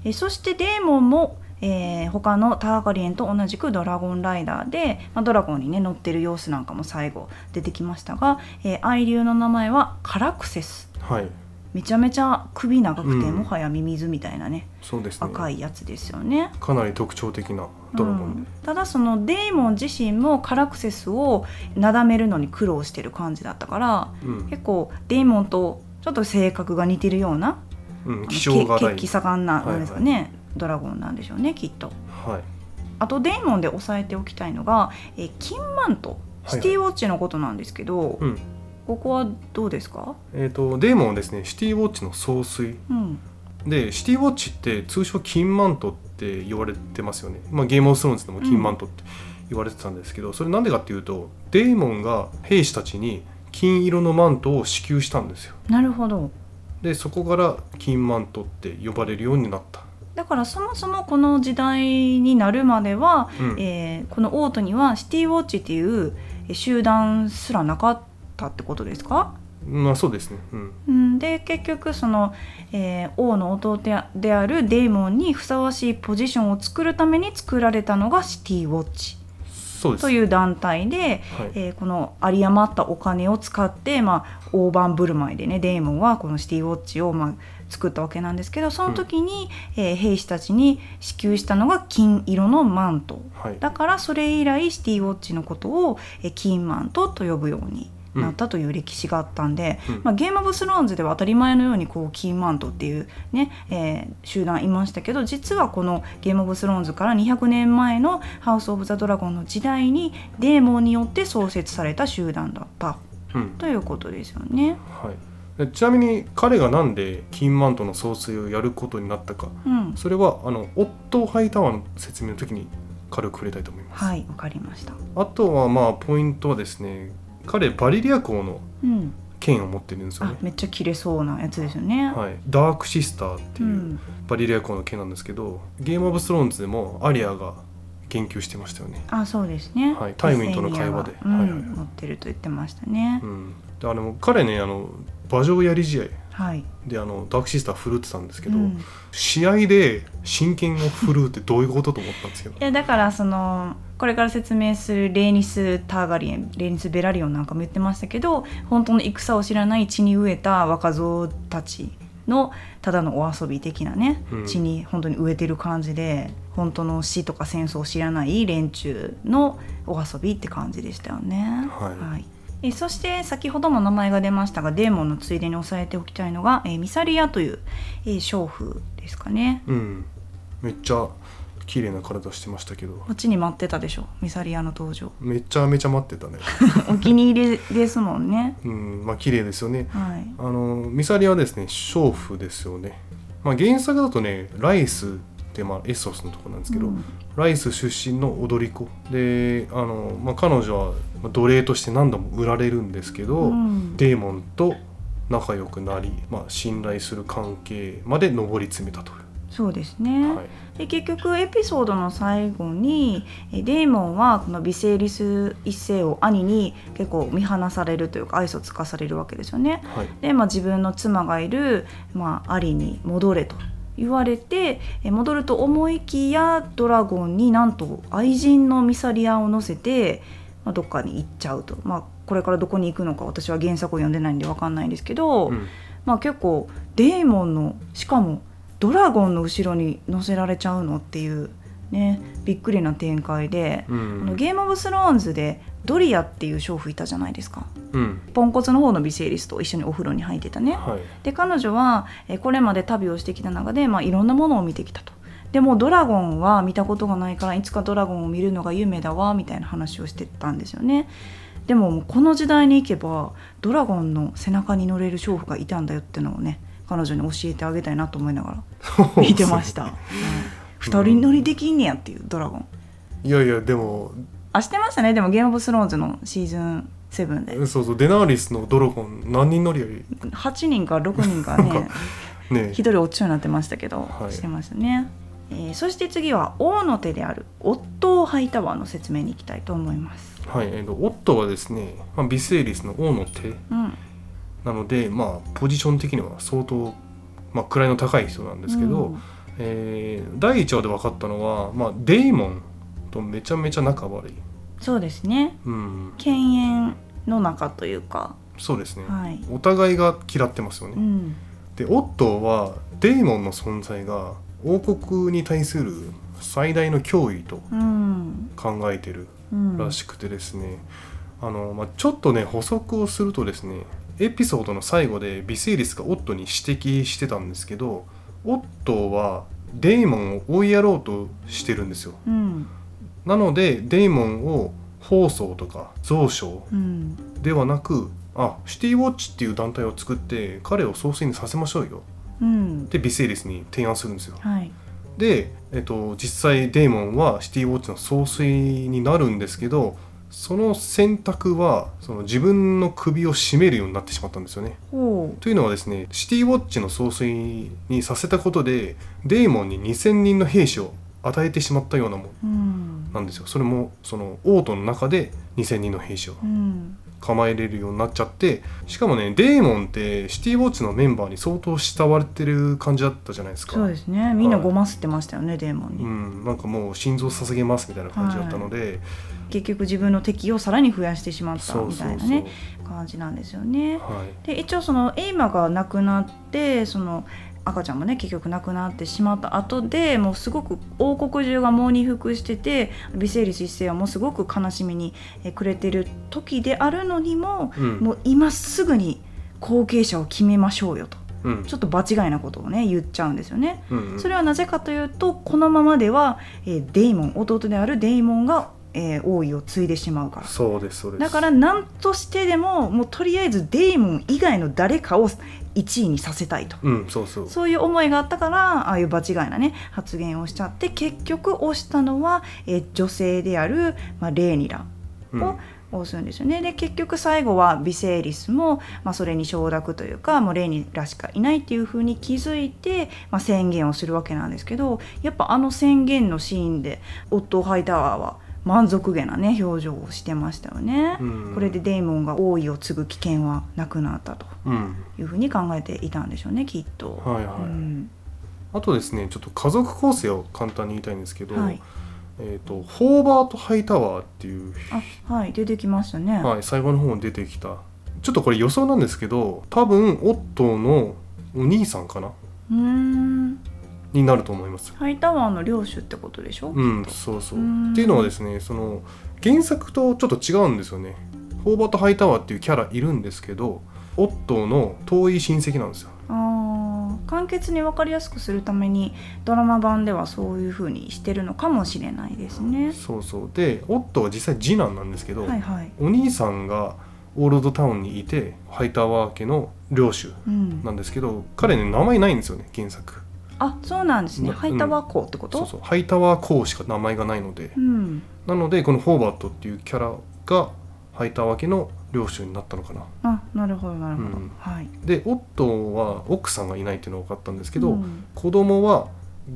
えそしてデーモンも、えー他のターガリエンと同じくドラゴンライダーで、まあ、ドラゴンにね乗ってる様子なんかも最後出てきましたが、えー、愛流の名前はカラクセス。
はい。
めちゃめちゃ首長くて、
うん。
もはやミミズみたいなね
そうですね。
赤いやつですよね。
かなり特徴的なドラゴン。で
うん、ただそのデーモン自身もカラクセスをなだめるのに苦労してる感じだったから
うん、
結構デーモンとちょっと性格が似てるような
うん、気性が
血気盛んな
はいはい。
なんですかね、ドラゴンなんでしょうねきっと。
はい。
あとデーモンで押さえておきたいのが、えー金マント。
はい
シティウォッチのことなんですけど、
うん。
ここはどうですか、
えー、とデーモンはですねシティウォッチの総帥。
うん、
でシティウォッチって通称金マントって言われてますよね、まあ、ゲームオブスローンズでも金マントって言われてたんですけど、それなんでかっていうとデーモンが兵士たちに金色のマントを支給したんですよ。
なるほど。
でそこから金マントって呼ばれるようになった、
だからそもそもこの時代になるまでは、
うん。
えーこのオートにはシティウォッチっていうえー集団すらなかったってことですか？
まあそうですね。うん。
うん。で結局その、えー王の弟であるデーモンにふさわしいポジションを作るために作られたのがシティウォッチ。という団体で、
はい。
えーこの有り余ったお金を使って、まあ、大盤振る舞いでねデーモンはこのシティウォッチを、まあ、作ったわけなんですけどその時に、えー兵士たちに支給したのが金色のマント。
はい。
だからそれ以来シティウォッチのことを、えー金マントと呼ぶようになったという歴史があったんで、
うん。
まあ、ゲーム・オブ・スローンズでは当たり前のようにこうキーマントっていうね、えー集団いましたけど実はこのゲーム・オブ・スローンズから200年前のハウス・オブ・ザ・ドラゴンの時代にデーモンによって創設された集団だった
うん。
ということですよね。
はい、でちなみに彼がなんで金マントの総帥をやることになったか
うん、
それはあのオットーハイタワーの説明の時に軽く触れたいと思います、
はいわかりました。
あとはまあポイントはですね彼バリリア公の
うん、
剣を持ってるんですよ
あ
ね、
めっちゃ切れそうなやつですよね。
はい、ダークシスターって
う、
いうん。バリリア公の剣なんですけど、ゲームオブスローンズでもアリアが言及してましたよね、
あそうですね、
はい。タイムインとの会話で。
うん。
はいはいはい。
持ってると言ってましたね。
うん、であの彼ねあの馬上やり試合。
はい、
であのダークシスター振るってたんですけど、
うん。
試合で真剣を振るうってどういうことと思ったんですけど。
いやだからそのこれから説明するレーニス・ターガリエンレーニス・ベラリオンなんかも言ってましたけど本当の戦を知らない血に飢えた若造たちのただのお遊び的なね、
うん。
血に本当に飢えてる感じで本当の死とか戦争を知らない連中のお遊びって感じでしたよね。
はい
えそして先ほども名前が出ましたがデーモンのついでに押さえておきたいのが、えーミサリアという、えー娼婦ですかね。
うん。めっちゃ綺麗な体してましたけど。
こっちに待ってたでしょミサリアの登場。
めちゃめちゃ待ってたね。[laughs]
お気に入りですもんね。
うん。まあ綺麗ですよね。
はい。
あのミサリはですね娼婦ですよね、まあ、原作だとねライスまあエッソスのとこなんですけど、
うん。
ライス出身の踊り子。であの、まあ、彼女はまあ奴隷として何度も売られるんですけど、
うん。
デーモンと仲良くなり、まあ、信頼する関係まで上り詰めたという、
そうですね、
はい。
で結局エピソードの最後にえデーモンはこのビセイリス一世を兄に結構見放されるというか愛想つかされるわけですよね。
はい。
で、まあ、自分の妻がいる、まあ、アリに戻れと言われてえ戻ると思いきやドラゴンになんと愛人のミサリアを乗せて、まあ、どっかに行っちゃうと、まあ、これからどこに行くのか私は原作を読んでないんで分かんないんですけど、
うん。
まあ結構デーモンのしかもドラゴンの後ろに乗せられちゃうのっていうねびっくりな展開で、
う
あの
ん
ゲームオブスローンズでドリアっていう娼婦いたじゃないですか
うん
ポンコツの方の微生リスと一緒にお風呂に入ってたね。
はい
で彼女はえーこれまで旅をしてきた中で、まあ、いろんなものを見てきたと。でもドラゴンは見たことがないからいつかドラゴンを見るのが夢だわみたいな話をしてたんですよね。でももうこの時代に行けばドラゴンの背中に乗れる娼婦がいたんだよってのをね彼女に教えてあげたいなと思いながら見てました。はい二人乗りできんねやっていうドラゴン。
いやいやでも
あしてましたね。でもゲームオブスローンズのシーズン7で
そうそう。デナーリスのドラゴン何人乗りやり
8人か6人かね。[laughs]
ね。
一人落ちそうになってましたけど、
はい。
してましたね、えーそして次は王の手であるオットーハイタワーの説明に行きたいと思います。
はい、えーとオットはですね、まあ、ビセイリスの王の手。
うん。
なのでまあポジション的には相当、まあ、位の高い人なんですけど、
うん。
えー第1話で分かったのは、まあ、デーモンとめちゃめちゃ仲悪い、
そうですね。
うん、
犬猿の中というか。
そうですね、
はい。
お互いが嫌ってますよね、
うん。
でオットーはデーモンの存在が王国に対する最大の脅威と
うん。
考えてる
うん。
らしくてですね、あのまあ、ちょっとね補足をするとですねエピソードの最後でビセイリスがオットに指摘してたんですけどオットはデーモンを追いやろうとしてるんですよ。
うん
なのでデーモンを放送とか蔵書
うん。
ではなくあシティウォッチっていう団体を作って彼を総帥にさせましょうよ。
うん。
ってビセイリスに提案するんですよ。
はい。
で、えっと、実際デーモンはシティウォッチの総帥になるんですけどその選択はその自分の首を絞めるようになってしまったんですよね。
ほ
というのはですねシティウォッチの総帥にさせたことでデーモンに2,000人の兵士を与えてしまったようなもん。
ううん
なんですよ。それもその王都の中で2,000人の兵士を
うん。
構えれるようになっちゃってしかもねデーモンってシティウォッチのメンバーに相当慕われてる感じだったじゃないですか。
そうですね。みんなごますってましたよね、デーモンに、
うん、なんかもう心臓捧げますみたいな感じだったので、
結局自分の敵をさらに増やしてしまったみたいなね感じなんですよね。
はい。
で一応そのエイマが亡くなってその赤ちゃんもね結局亡くなってしまった後でもうすごく王国中が喪に服しててビセイリス一世はもうすごく悲しみにえ暮れてる時であるのにも、
うん。
もう今すぐに後継者を決めましょうよと。
うん。
ちょっと場違いなことをね言っちゃうんですよね。
うんうん。
それはなぜかというとこのままでは、えーデイモン弟であるデイモンが、えー王位を継いでしまうから。
そうですそうです。
だから何としてでももうとりあえずデイモン以外の誰かを1位にさせたいと。
うんそうそう。
そういう思いがあったからああいう場違いなね発言をしちゃって結局押したのは、えー女性である、まあ、レーニラ
うん。
を押すんですよね。で結局最後はビセイリスも、まあ、それに承諾というかもうレーニラしかいないっていうふうに気づいて、まあ、宣言をするわけなんですけどやっぱあの宣言のシーンでオットー・ハイタワーは満足げなね表情をしてましたよね。
うん。
これでデイモンが王位を継ぐ危険はなくなったと。
うん。
いうふうに考えていたんでしょうねきっと。
はいはい。
うん。
あとですねちょっと家族構成を簡単に言いたいんですけど、
はい。
えー、とホーバート・ハイタワーっていう、
あはい出てきましたね。
はい、最後の方に出てきた。ちょっとこれ予想なんですけど多分オットーのお兄さんかな。
うーん
になると思います。
ハイタワーの領主ってことでしょ、
うんそうそう
うん
っていうのはですねその原作とちょっと違うんですよね。ホーバート・ハイタワーっていうキャラいるんですけどオットーの遠い親戚なんですよ。
簡潔に分かりやすくするためにドラマ版ではそういう風にしてるのかもしれないですね。
そうそうでオットーは実際次男なんですけど、
はいはい。
お兄さんがオールドタウンにいてハイタワー家の領主
うん
な、んですけど彼ね名前ないんですよね原作
あそうなんですね。
な
ハイタワー校ってこと、
そうそう。ハイタワー公しか名前がないので。
うん、
なのでこのホーバットっていうキャラがハイタワー家の領主になったのかな。
あなるほどなるほど。
うん。
はい。
でオットーは奥さんがいないっていうのが分かったんですけど、
うん。
子供は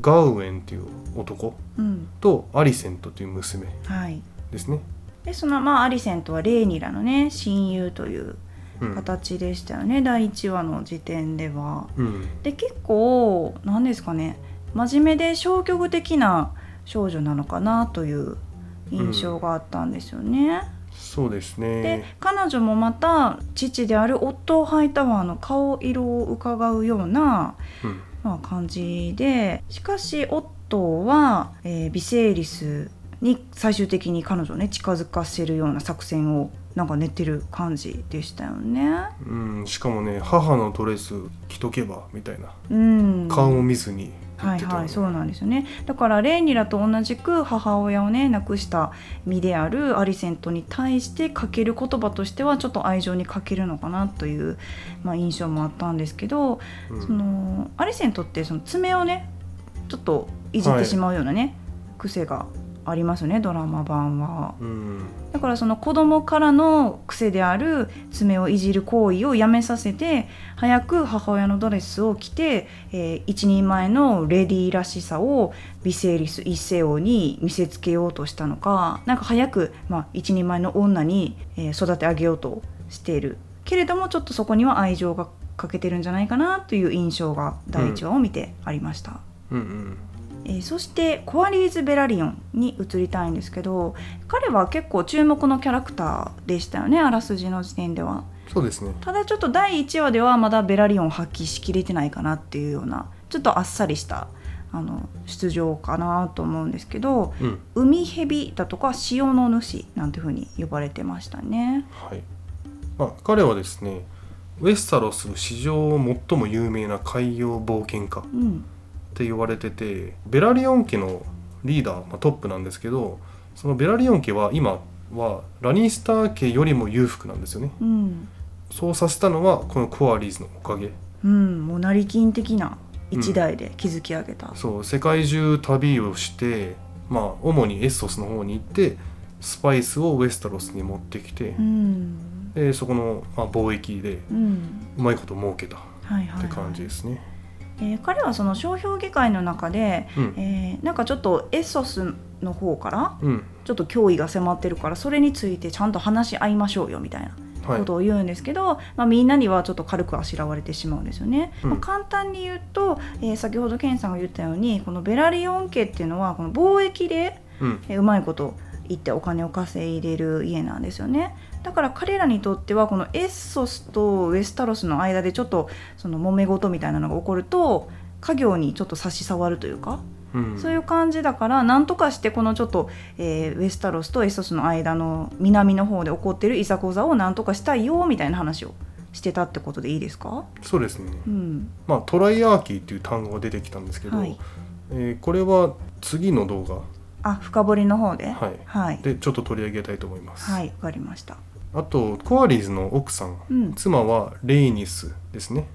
ガウエンっていう男
うん。
とアリセントという娘
はい。
ですね、
でそのまあアリセントはレーニラのね親友という
うん
形でしたよね、第1話の時点では。
うん、
で結構なんですかね。真面目で消極的な少女なのかなという印象があったんですよね。
そうです
で
ね
彼女もまた父であるオットー・ハイタワーの顔色を伺うような、
うん。
まあ、感じでしかしオットーは、えービセイリスに最終的に彼女をね近づかせるような作戦をなんか練ってる感じでしたよね。
うん、しかもね母のドレス着とけばみたいな
うん、
顔を見ずに言
はい
ってたよね
はいそうなんですよね。だからレイニラと同じく母親をね亡くした身であるアリセントに対してかける言葉としてはちょっと愛情に欠けるのかなという、まあ、印象もあったんですけど、
うん。
そのアリセントってその爪をねちょっといじってしまうようなね、癖がありますよねドラマ版は。
うん
だからその子供からの癖である爪をいじる行為をやめさせて早く母親のドレスを着て、えー一人前のレディーらしさをビセイリス一世王に見せつけようとしたのかなんか早く、まあ、一人前の女に、えー育て上げようとしているけれどもちょっとそこには愛情が欠けてるんじゃないかなという印象が第1話を見てありました。
うんうん
えーそしてコアリーズ・ベラリオンに移りたいんですけど彼は結構注目のキャラクターでしたよねあらすじの時点では。
そうですね。
ただちょっと第1話ではまだベラリオンを発揮しきれてないかなっていうようなちょっとあっさりしたあの出場かなと思うんですけど
うん。
海蛇だとか潮の主なんていう風に呼ばれてましたね。
はい。まあ彼はですねウェスタロス史上最も有名な海洋冒険家。っ
うん
て言われててベラリオン家のリーダー、まあ、トップなんですけどそのベラリオン家は今はラニスター家よりも裕福なんですよね。
うん。
そうさせたのはこのコアリーズのおかげ。
うんもう成金的な一代で築き上げた、
そう世界中旅をしてまあ主にエッソスの方に行ってスパイスをウェスタロスに持ってきて
う、ん。
でそこの、まあ、貿易で
うん。
うまいこと儲けたっ
はいはい、はい、
て感じですね。
えー彼はその商標議会の中で、
うん。
えーなんかちょっとエッソスの方から
うん。
ちょっと脅威が迫ってるからそれについてちゃんと話し合いましょうよみたいな
はい。
ことを言うんですけど、まあ、みんなにはちょっと軽くあしらわれてしまうんですよね。
うん。
まあ簡単に言うと、えー先ほどケンさんが言ったようにこのベラリオン家っていうのはこの貿易で、
うん。
えーうまいこと言ってお金を稼いでる家なんですよね。だから彼らにとってはこのエッソスとウェスタロスの間でちょっとその揉め事みたいなのが起こると家業にちょっと差し障るというか
うん。
そういう感じだからなんとかしてこのちょっと、えーウェスタロスとエソスの間の南の方で起こってるいざこざをなんとかしたいよみたいな話をしてたってことでいいですか、
そうですね、
うん、
まあ、トライアーキーっていう単語が出てきたんですけど、
はい。
えーこれは次の動画、
あ深掘りの方で？
はい。
はい。
でちょっと取り上げたいと思います。
はいわかりました。
あとコアリーズの奥さん、
うん。
妻はレイニスですね。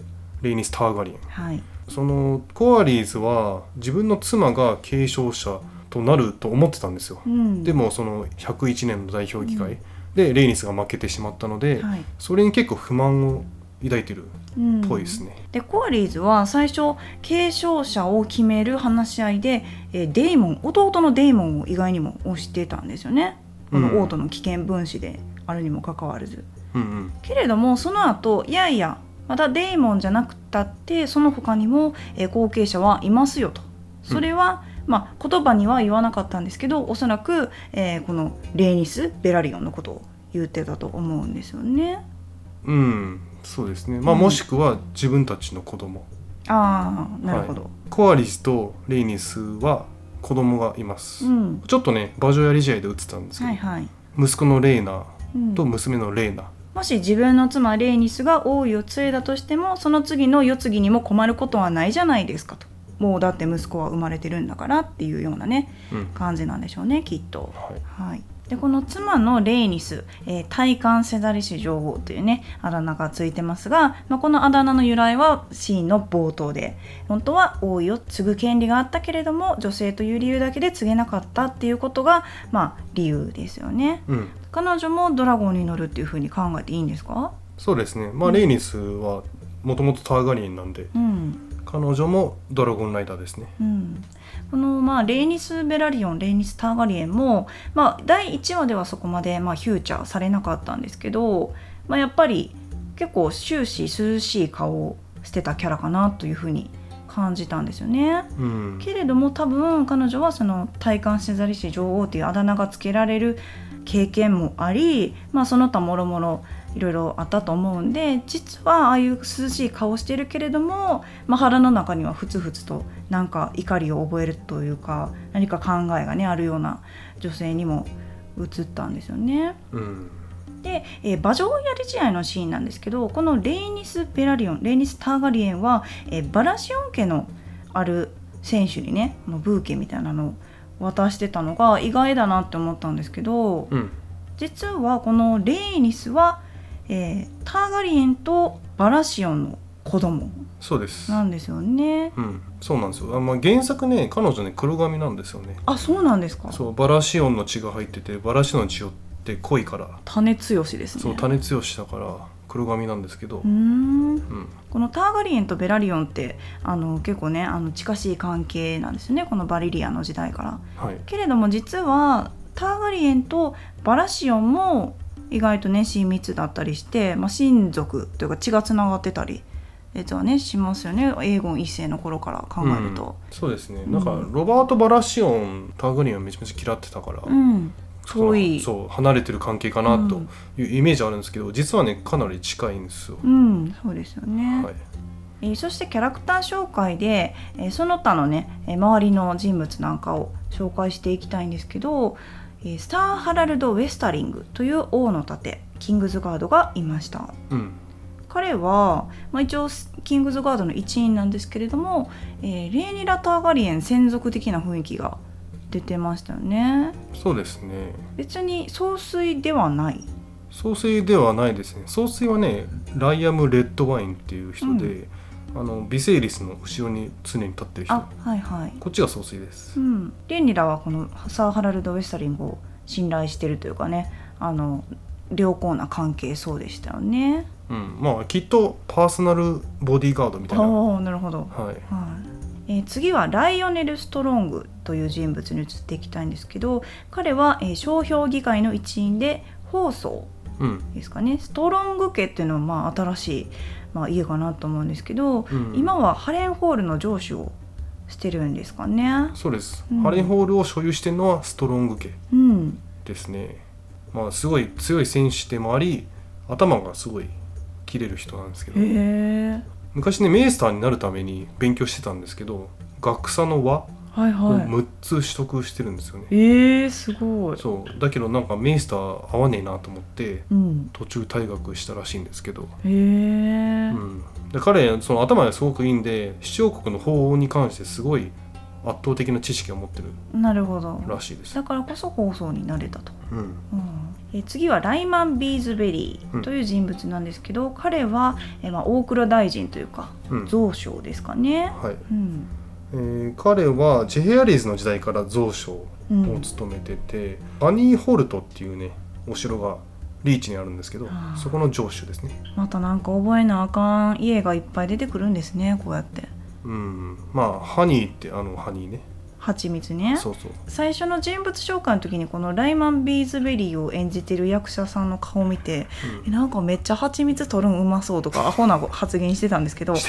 レイニス・ターガリエン。
はい。
そのコアリーズは自分の妻が継承者となると思ってたんですよ、
うん。
でもその101年の代表議会でレイニスが負けてしまったので、
はい。
それに結構不満を抱いてるっ
うん。
ぽいですね、
でコアリーズは最初継承者を決める話し合いで、えーデイモン弟のデイモンを意外にも推してたんですよね。この王都の危険分子であるにもかかわらず。
うんうん。
けれどもその後いやいやまたデイモンじゃなくたってその他にも、えー後継者はいますよと。それは、まあ、言葉には言わなかったんですけどおそらく、えーこのレーニス・ベラリオンのことを言ってたと思うんですよね。
うんそうですね。まあ、
うん
もしくは自分たちの子供。
ああなるほど。
はい。コアリスとレイニスは子供がいます、
うん。
ちょっとね馬上やり試合で映ってたんですけど、
はいはい。
息子のレイナ
うん。
と娘のレイナ、
もし自分の妻レイニスが王位を継いだとしてもその次の世継ぎにも困ることはないじゃないですかと。もうだって息子は生まれてるんだからっていうようなね
うん。
感じなんでしょうねきっと。
はい。
はい、でこの妻のレイニス、えー、体感セザリシ女王というねあだ名がついてますが、まあ、このあだ名の由来はシーンの冒頭で本当は王位を継ぐ権利があったけれども女性という理由だけで継げなかったっていうことが、まあ、理由ですよね。
うん、
彼女もドラゴンに乗るっていうふうに考えていいんですか？
そうですね。まあ、
うん
レイニスはもともとターガリエンなんで
うん
彼女もドラゴンライダーですね。
うん、この、まあ、レイニス・ベラリオンレイニス・ターガリエンも、まあ、第1話ではそこまで、まあ、フューチャーされなかったんですけど、まあ、やっぱり結構終始涼しい顔をしてたキャラかなというふうに感じたんですよね。
うん。
けれども多分彼女はその体感セザリシ女王というあだ名がつけられる経験もあり、まあ、その他もろもろいろいろあったと思うんで実はああいう涼しい顔してるけれども、まあ、腹の中にはふつふつとなんか怒りを覚えるというか何か考えがねあるような女性にも映ったんですよね。
うん
で、えー馬上やり試合のシーンなんですけどこのレイニス・ベラリオンレイニス・ターガリエンは、えーバラシオン家のある選手にねブーケみたいなのを渡してたのが意外だなって思ったんですけど
うん
実はこのレイニスは、えーターガリエンとバラシオンの子供
そうです。
なんですよね。
うん。そうなんですよ。あ、まあ、原作ね彼女ね黒髪なんですよね。
あそうなんですか。
そうバラシオンの血が入っててバラシオンの血って濃いから。
種強しですね。
そう種強しだから黒髪なんですけど。
うん。このターガリエンとベラリオンってあの結構ねあの近しい関係なんですよね。このバリリアの時代から。
はい。
けれども実はターガリエンとバラシオンも意外とね親密だったりして、まあ、親族というか血がつながってたり実はねしますよね。エーゴン一世の頃から考えると。
うん。そうですね。
うん。
なんかロバート・バラシオンターグリーンはめちゃめちゃ嫌ってたから、
うん、遠い。
そう離れてる関係かなというイメージあるんですけど、実はねかなり近いんですよ、
うん、そうですよね。
はい。
えーそしてキャラクター紹介で、えーその他のね、えー周りの人物なんかを紹介していきたいんですけど、えースター・ハラルド・ウェスタリングという王の盾キングズガードがいました。
うん。
彼は、まあ、一応キングズガードの一員なんですけれども、えーレーニラ・ターガリエン専属的な雰囲気が出てましたよね。
そうですね。
別に総帥ではない。
総帥ではないですね。総帥はねライアム・レッドワインっていう人で、あのビセイリスの後ろに常に立ってる人。
あはいはい。
こっちが総帥です。
うん、レンリラはこのサー・ハラルド・ウェスタリングを信頼してるというかねあの良好な関係そうでしたよね。
うん。まあきっとパーソナルボディーガードみたいな。は
おおなるほど、
い。
はい。えー次はライオネル・ストロングという人物に移っていきたいんですけど彼は、えー商標議会の一員で放送
うん。
ですかね。ストロング家っていうのはまあ新しい、まあ、家かなと思うんですけど、
うん。
今はハレンホールの城主をしてるんですかね。
そうです、
うん。
ハレンホールを所有してるのはストロング家
うん
ですね。まあすごい強い戦士でもあり頭がすごい切れる人なんですけど。昔ねメイスターになるために勉強してたんですけど学者の輪
はい
を
はい。
6つ取得してるんですよね、
えー、すごい。
そうだけどなんかメイスター合わねえなと思って
うん。
途中退学したらしいんですけど、
へえ、
うん、で彼その頭がすごくいいんで七王国の法に関してすごい圧倒的な知識を持ってる
なるほど。
らしいです、
だからこそ法相になれたと。
うん、
うんえ次はライマン・ビーズベリーという人物なんですけど、彼はえ、まあ、大蔵大臣というか
うん
蔵相ですかね。
はい
うん
えー彼はジェヘアリーズの時代から蔵相を
うん
務めてて、ハニーホルトっていうねお城がリーチにあるんですけどそこの城主ですね。
またなんか覚えなあかん家がいっぱい出てくるんですねこうやって。
うん。まあハニーってあのハニーね
蜂蜜ね。
そうそう。
最初の人物紹介の時にこのライマン・ビーズベリーを演じてる役者さんの顔を見てえなんかめっちゃ蜂蜜取るんうまそうとかアホな発言してたんですけどこ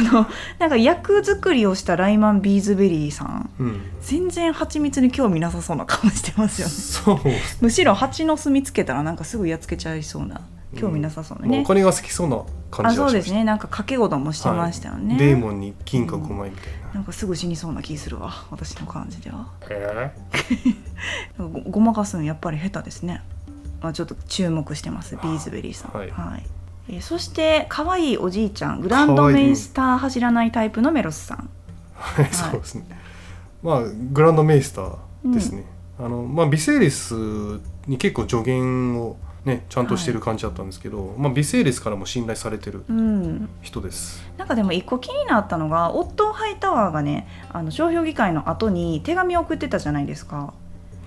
のなんか役作りをしたライマン・ビーズベリーさん
うん。
全然蜂蜜に興味なさそうな顔してますよね。
そう。
むしろ蜂の巣見つけたらなんかすぐやっつけちゃいそうな興味なさそうなね。
まあお、金が好きそうな感
あ
じはしました。
そうですね。なんか掛け事もしてましたよね、
デーモンに金貨5枚みたいな、
なんかすぐ死にそうな気するわ。私の感じでは。
え。[laughs]
ごごまかすんやっぱり下手ですね、まあ、ちょっと注目してます。ビーズベリーさん。
はい。
えーそして可愛いおじいちゃん。グランドメイスター走らないタイプのメロスさん。
はい。そうですね。まあグランドメイスターですね、あのまあビセイリスに結構助言をねちゃんとしてる感じだったんですけど、まあビセイリスからも信頼されてる
うん。
人です。
なんかでも一個気になったのがオットーハイタワーがねあの商標議会の後に手紙を送ってたじゃないですか、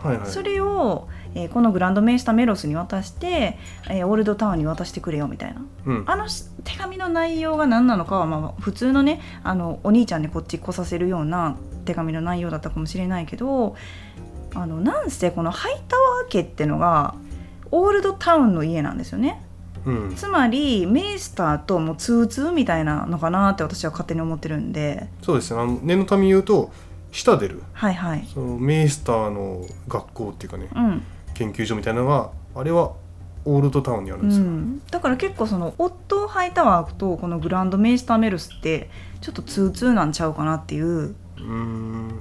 はいはい。
それを、えーこのグランドメイスターメロスに渡して、えーオールドタウンに渡してくれよみたいな。
うん。
あのし手紙の内容が何なのかは、まあ、普通のねあのお兄ちゃんでこっち来させるような手紙の内容だったかもしれないけどあのなんせこのハイタワー家ってのがオールドタウンの家なんですよね。
うん。
つまりメイスターともう通通みたいなのかなって私は勝手に思ってるんで。
そうですね。あの念のために言うとシタデル
はいはい。
そのメイスターの学校っていうかね
うん。
研究所みたいなのがあれはオールドタウンにあるんですよ、
うん、だから結構そのオットーハイタワーとこのグランドメイスターメルスってちょっと通通なんちゃうかなっていう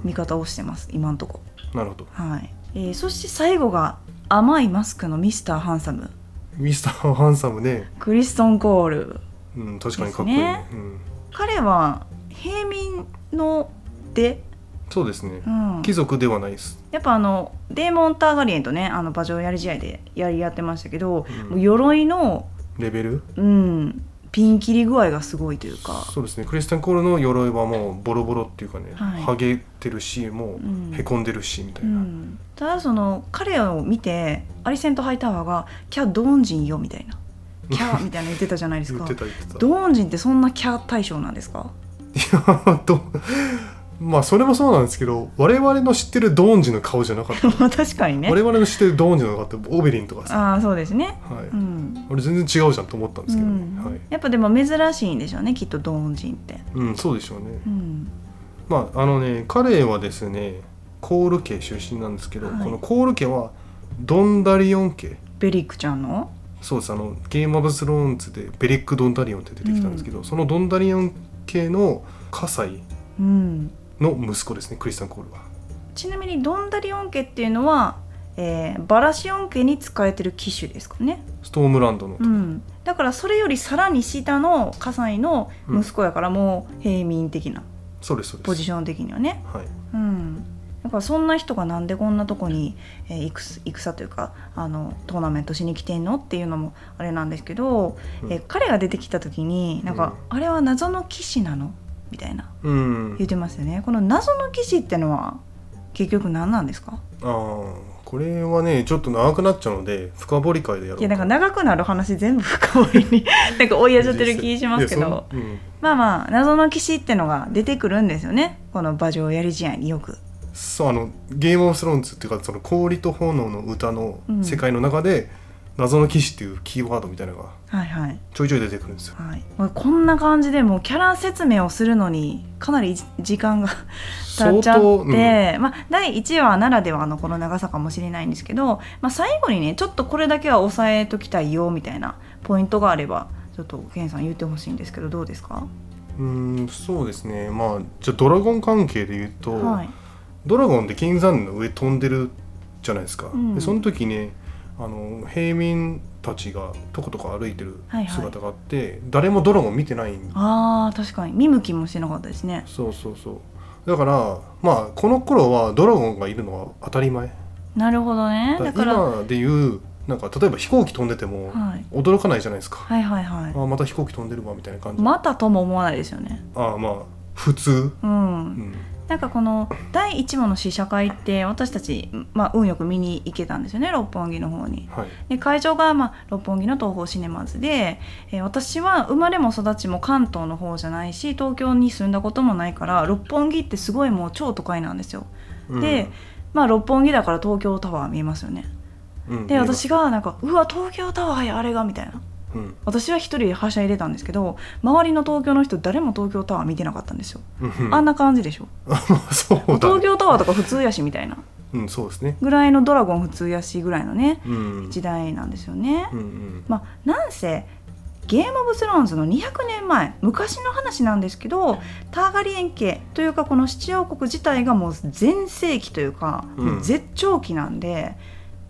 見方をしてます。今んとこ。
なるほど。
はい、えーそして最後が甘いマスクのミスターハンサム。
ミスターハンサムね、
クリストン・コール。
うん、確かにかっこいい。ね。うん、
彼は平民ので、
そうですね。
うん、
貴族ではないです。
やっぱあのデーモン・ターガリエンとねあの馬上やり試合でやり合ってましたけど、
うん。
もう鎧の、
レベル？
うん、ピン切り具合がすごいというか。
そうですね。クリスタン・コールの鎧はもうボロボロっていうかね、
はい。
剥げてるしも
う
へこんでるしみたいうな、
ん、ただその彼を見てアリセント・ハイタワーが「キャドーン人よ」みたいな「キャ」みたいなの [laughs] 言ってたじゃないです
言
かドーン人ってそんなキャ対象なんですか？
いやどまあそれもそうなんですけど我々の知ってるドーンジの顔じゃなかった。[laughs]
まあ確かにね。
我々の知ってるドーン人の顔ってオベリンとかさ、
ああそうですね。
はい。
うん、
俺全然違うじゃんと思ったんですけど、
うん。
はい。
やっぱでも珍しいんでしょうねきっとドーン人って、
うん、そうでしょうね。
うん、
まああのね彼はですねコール家出身なんですけど、
はい。
このコール家はドンダリオン家。
ベリックちゃんの？
そうです。あのゲームオブスローンズでベリック・ドンダリオンって出てきたんですけど、そのドンダリオン家の家臣。
うん
の息子ですねクリスタン・コールは。
ちなみにドンダリオン家っていうのは、えーバラシオン家に仕えてる騎手ですかね。
ストームランドの、
うん、だからそれよりさらに下の葛西の息子やからもう平民的な。
そうですそうです。
ポジション的にはね、
はい。
うん、だからそんな人がなんでこんなとこに、えー、戦戦というかあのトーナメントしに来てんのっていうのもあれなんですけど、
うん
えー彼が出てきた時になんか、あれは謎の騎士なのみたいな。
うん。
言ってますよね。この謎の騎士ってのは結局何なんですか？
ああこれはねちょっと長くなっちゃうので深掘り会でやろう
いやなんか長くなる話全部深掘りに [laughs] なんか追いやっちゃってる気しますけど。
うん。
まあまあ謎の騎士ってのが出てくるんですよね。この馬上やり試合によく。
そうあのゲームオブスローンズっていうかその氷と炎の歌の世界の中で、謎の騎士っていうキーワードみたいなのが
はいはい。
ちょいちょい出てくるんですよ。
はい、まあこんな感じでもうキャラ説明をするのにかなりじ時間が [laughs] 経っちゃって、
うん。
まあ、第1話ならではのこの長さかもしれないんですけど、まあ、最後にねちょっとこれだけは押さえときたいよみたいなポイントがあればちょっとケンさん言ってほしいんですけどどうですか、
うーんそうですね。まあじゃあドラゴン関係で言うと、
はい。
ドラゴンって金山の上飛んでるじゃないですか、
うん。
でその時ねあの平民たちがとことこ歩いてる
はいはい。
姿があって、誰もドラゴン見てないん
あー確かに。見向きもしてなかったですね。
そうそうそう。だからまあこの頃はドラゴンがいるのは当たり前。
なるほどね。だ
だか
からら
今でいうなんか例えば飛行機飛んでても
はい。
驚かないじゃないですか、
はいはいは
あまた飛行機飛んでるわみたいな感
い
じ、
またとも思わないですよね。
ああまあ普通、
うん。
うん、
なんかこの第1話の試写会って私たち、まあ、運よく見に行けたんですよね六本木の方に。
はい
で会場が、まあ、六本木の東宝シネマズで、えー私は生まれも育ちも関東の方じゃないし東京に住んだこともないから六本木ってすごいもう超都会なんですよ。
うん
で、まあ、六本木だから東京タワー見えますよね。
うん
で私がなんか「うわ東京タワーやあれが」みたいな。
うん。
私は一人ではしゃいでたんですけど周りの東京の人誰も東京タワー見てなかったんですよ。
うん。
あんな感じでしょ。[laughs]
そうだ、ね、
東京タワーとか普通やしみたいな。
うんそうですね。
ぐらいのドラゴン普通やしぐらいのね
うん。
時代なんですよね。
うんうん。
まあなんせゲーム・オブ・スローンズの200年前昔の話なんですけどターガリエン家というかこの七王国自体がもう全盛期というか、
うん。
絶頂期なんで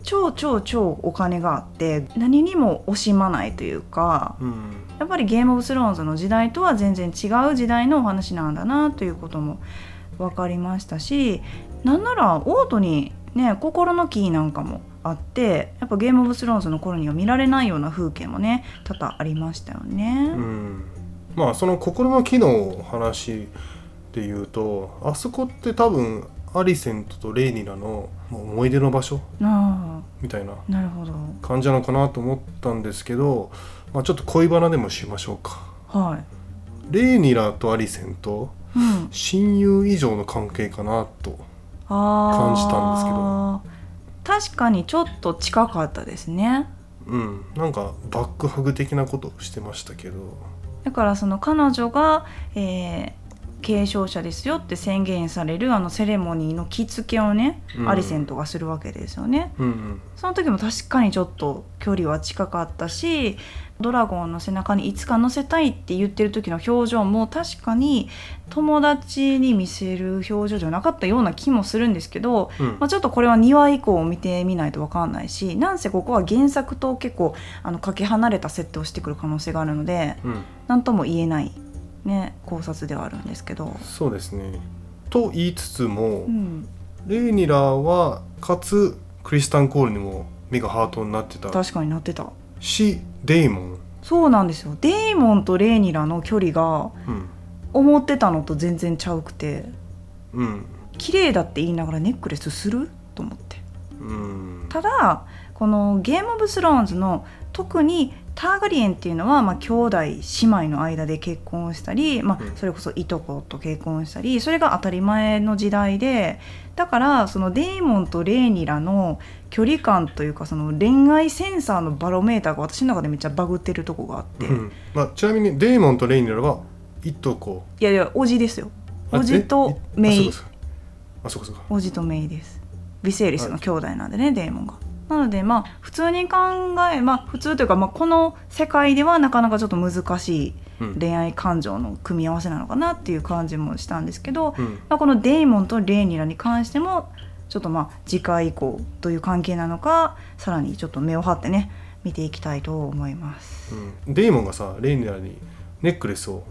超超超お金があって何にも惜しまないというか
うん。
やっぱりゲーム・オブ・スローンズの時代とは全然違う時代のお話なんだなということも分かりましたしなんならオートにね心のキーなんかもあってやっぱゲーム・オブ・スローンズの頃には見られないような風景もね多々ありましたよね。
うん。まあその心の機能話で言うとあそこって多分アリセントとレイニラの思い出の場所。
あ
みたいな感じなのかなと思ったんですけど、まあ、ちょっと恋バナでもしましょうか。
はい。
レイニラとアリセンと
うん、
親友以上の関係かなと感じたんですけど。
確かにちょっと近かったですね。
うん。なんかバックハグ的なことをしてましたけど。
だからその彼女が、えー継承者ですよって宣言されるあのセレモニーの着付けをね、
うん。
アリセントがするわけですよね。
うんうん。
その時も確かにちょっと距離は近かったしドラゴンの背中にいつか乗せたいって言ってる時の表情も確かに友達に見せる表情じゃなかったような気もするんですけど、
うん。
まあ、ちょっとこれは2話以降を見てみないと分かんないしなんせここは原作と結構あのかけ離れた設定をしてくる可能性があるので
うん。
何とも言えない、ね、考察ではあるんですけど。
そうですね。と言いつつも、
うん、
レイニラはかつクリスタン・コールにも目がハートになってた。
確かになってた。
しデイモン、
そうなんですよ。デイモンとレイニラの距離が
うん。
思ってたのと全然ちゃうくて。
うん。
綺麗だって言いながらネックレスする？と思って。
うん、
ただこのゲーム・オブ・スローンズの特にターガリエンっていうのは、まあ、兄弟姉妹の間で結婚したり、まあ
うん、
それこそいとこと結婚したりそれが当たり前の時代でだからそのデイモンとレイニラの距離感というかその恋愛センサーのバロメーターが私の中でめっちゃバグってるとこがあって、
うん。まあ、ちなみにデイモンとレイニラはいとこ。
いやいやおじですよ。
あ
おじと
え
メイ。
あそうか。あそうか
おじとメイです。ビセイリスの兄弟なんでね、デーモンがなのでまあ普通に考えまあ普通というか、まあ、この世界ではなかなかちょっと難しい
うん。
恋愛感情の組み合わせなのかなっていう感じもしたんですけど、
うん。
まあ、このデイモンとレイニラに関してもちょっとまあ次回以降どういう関係なのかさらにちょっと目を張ってね見ていきたいと思います。
うん、デイモンがさレイニラにネックレスを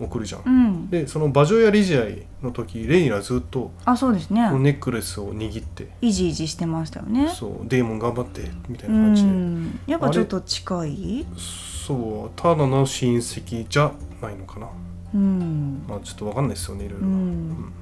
送るじゃん、
うん、
でその馬上や理事会の時レイニラずっと
あそうですね。
ネックレスを握って、
イジイジしてましたよね。
そう。デイモン頑張ってみたいうな感じで、
ん。やっぱちょっと近い？
そう。ただの親戚じゃないのかな。
うん。
まあちょっとわかんないですよねいろいろ、
うん。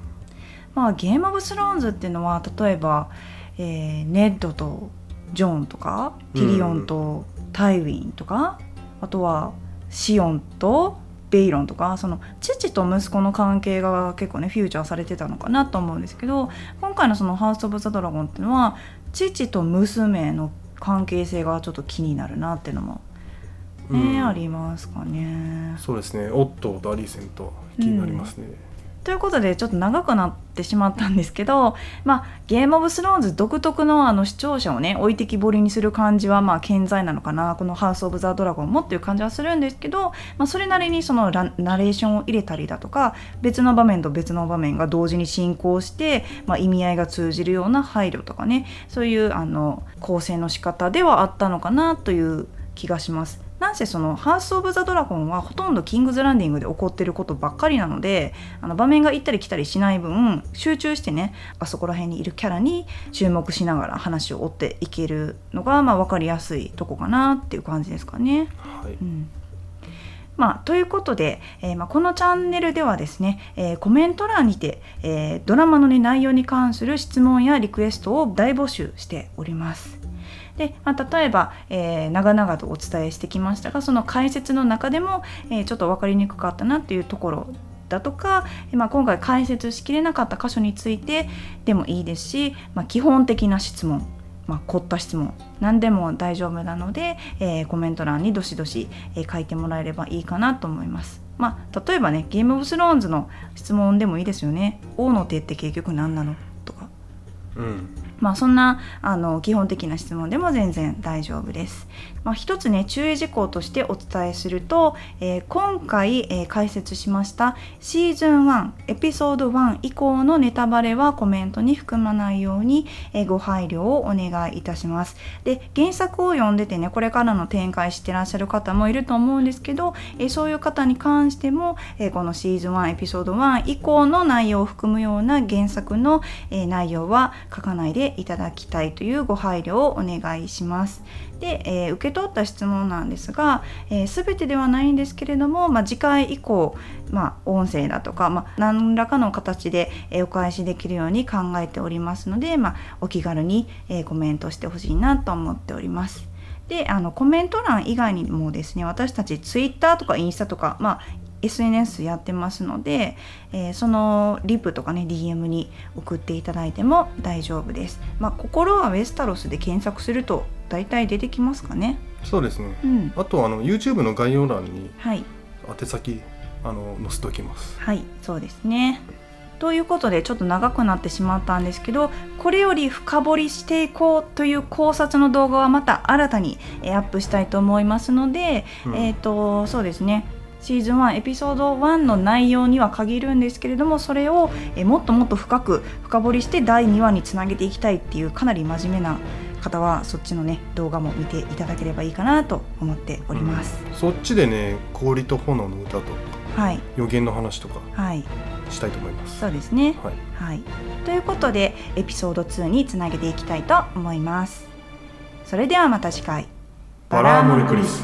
まあゲーム・オブ・スローンズっていうのは例えば、えーネッドとジョンとかティリオンとタイウィンとか、あとはシオンとベイロンとかその父と息子の関係が結構ねフューチャーされてたのかなと思うんですけど今回のその「ハウス・オブ・ザ・ドラゴン」っていうのは父と娘の関係性がちょっと気になるなっていうのもね、
うん。
ありますかね。
そうですね。オットーとアリーセントは気になりますね、
ということでちょっと長くなってしまったんですけど、まあ、ゲーム・オブ・スローンズ独特のあの視聴者をね置いてきぼりにする感じはまあ健在なのかなこの「ハウス・オブ・ザ・ドラゴン」もっていう感じはするんですけど、まあ、それなりにそのナレーションを入れたりだとか別の場面と別の場面が同時に進行して、まあ、意味合いが通じるような配慮とかねそういうあの構成の仕方ではあったのかなという気がします。なんせその「ハウス・オブ・ザ・ドラゴン」はほとんどキングズ・ランディングで起こってることばっかりなのであの場面が行ったり来たりしない分集中してねあそこら辺にいるキャラに注目しながら話を追っていけるのが、まあ、分かりやすいとこかなっていう感じですかね。
はい
うんまあ、ということで、えーまあ、このチャンネルではですね、えーコメント欄にて、えードラマの、ね、内容に関する質問やリクエストを大募集しております。でまあ、例えば、えー長々とお伝えしてきましたがその解説の中でも、えーちょっと分かりにくかったなっていうところだとか、まあ、今回解説しきれなかった箇所についてでもいいですし、まあ、基本的な質問まあ、凝った質問何でも大丈夫なので、えーコメント欄にどしどし、えー書いてもらえればいいかなと思います。まあ、例えばねゲームオブスローンズの質問でもいいですよね。王の手って結局何なの？とか
うん
まあ、そんなあの基本的な質問でも全然大丈夫です。まあ、一つね注意事項としてお伝えすると、えー今回、えー解説しましたシーズン1エピソード1以降のネタバレはコメントに含まないように、えーご配慮をお願いいたします。で原作を読んでてねこれからの展開してらっしゃる方もいると思うんですけど、えーそういう方に関しても、えーこのシーズン1エピソード1以降の内容を含むような原作の、えー内容は書かないでていただきたいというご配慮をお願いします。で、えー受け取った質問なんですが、えー全てではないんですけれども、まあ、次回以降、まあ、音声だとか、まあ、何らかの形で、えお返しできるように考えておりますので、まあ、お気軽に、えコメントしてほしいなと思っております。であのコメント欄以外にもですね私たち Twitter とかインスタとか、まあ、SNS やってますので、えーそのリプとかね DM に送っていただいても大丈夫です。まあ、心はウェスタロスで検索すると大体出てきますかね。
そうですね
うん、
あとあの YouTube の概要欄に
はい。
宛先あの載せておきます
はいそうですねということでちょっと長くなってしまったんですけどこれより深掘りしていこうという考察の動画はまた新たにえーアップしたいと思いますので、
うん
えっ、とそうですねシーズン1エピソード1の内容には限るんですけれどもそれをえーもっともっと深く深掘りして第2話につなげていきたいっていうかなり真面目な方はそっちのね動画も見ていただければいいかなと思っております。
うんそっちでね氷と炎の歌とか
はい
予言の話とか
はい
したいと思います
そうですね。
はい
はい、ということでエピソード2につなげていきたいと思います。それではまた次回。
バラーモリクリス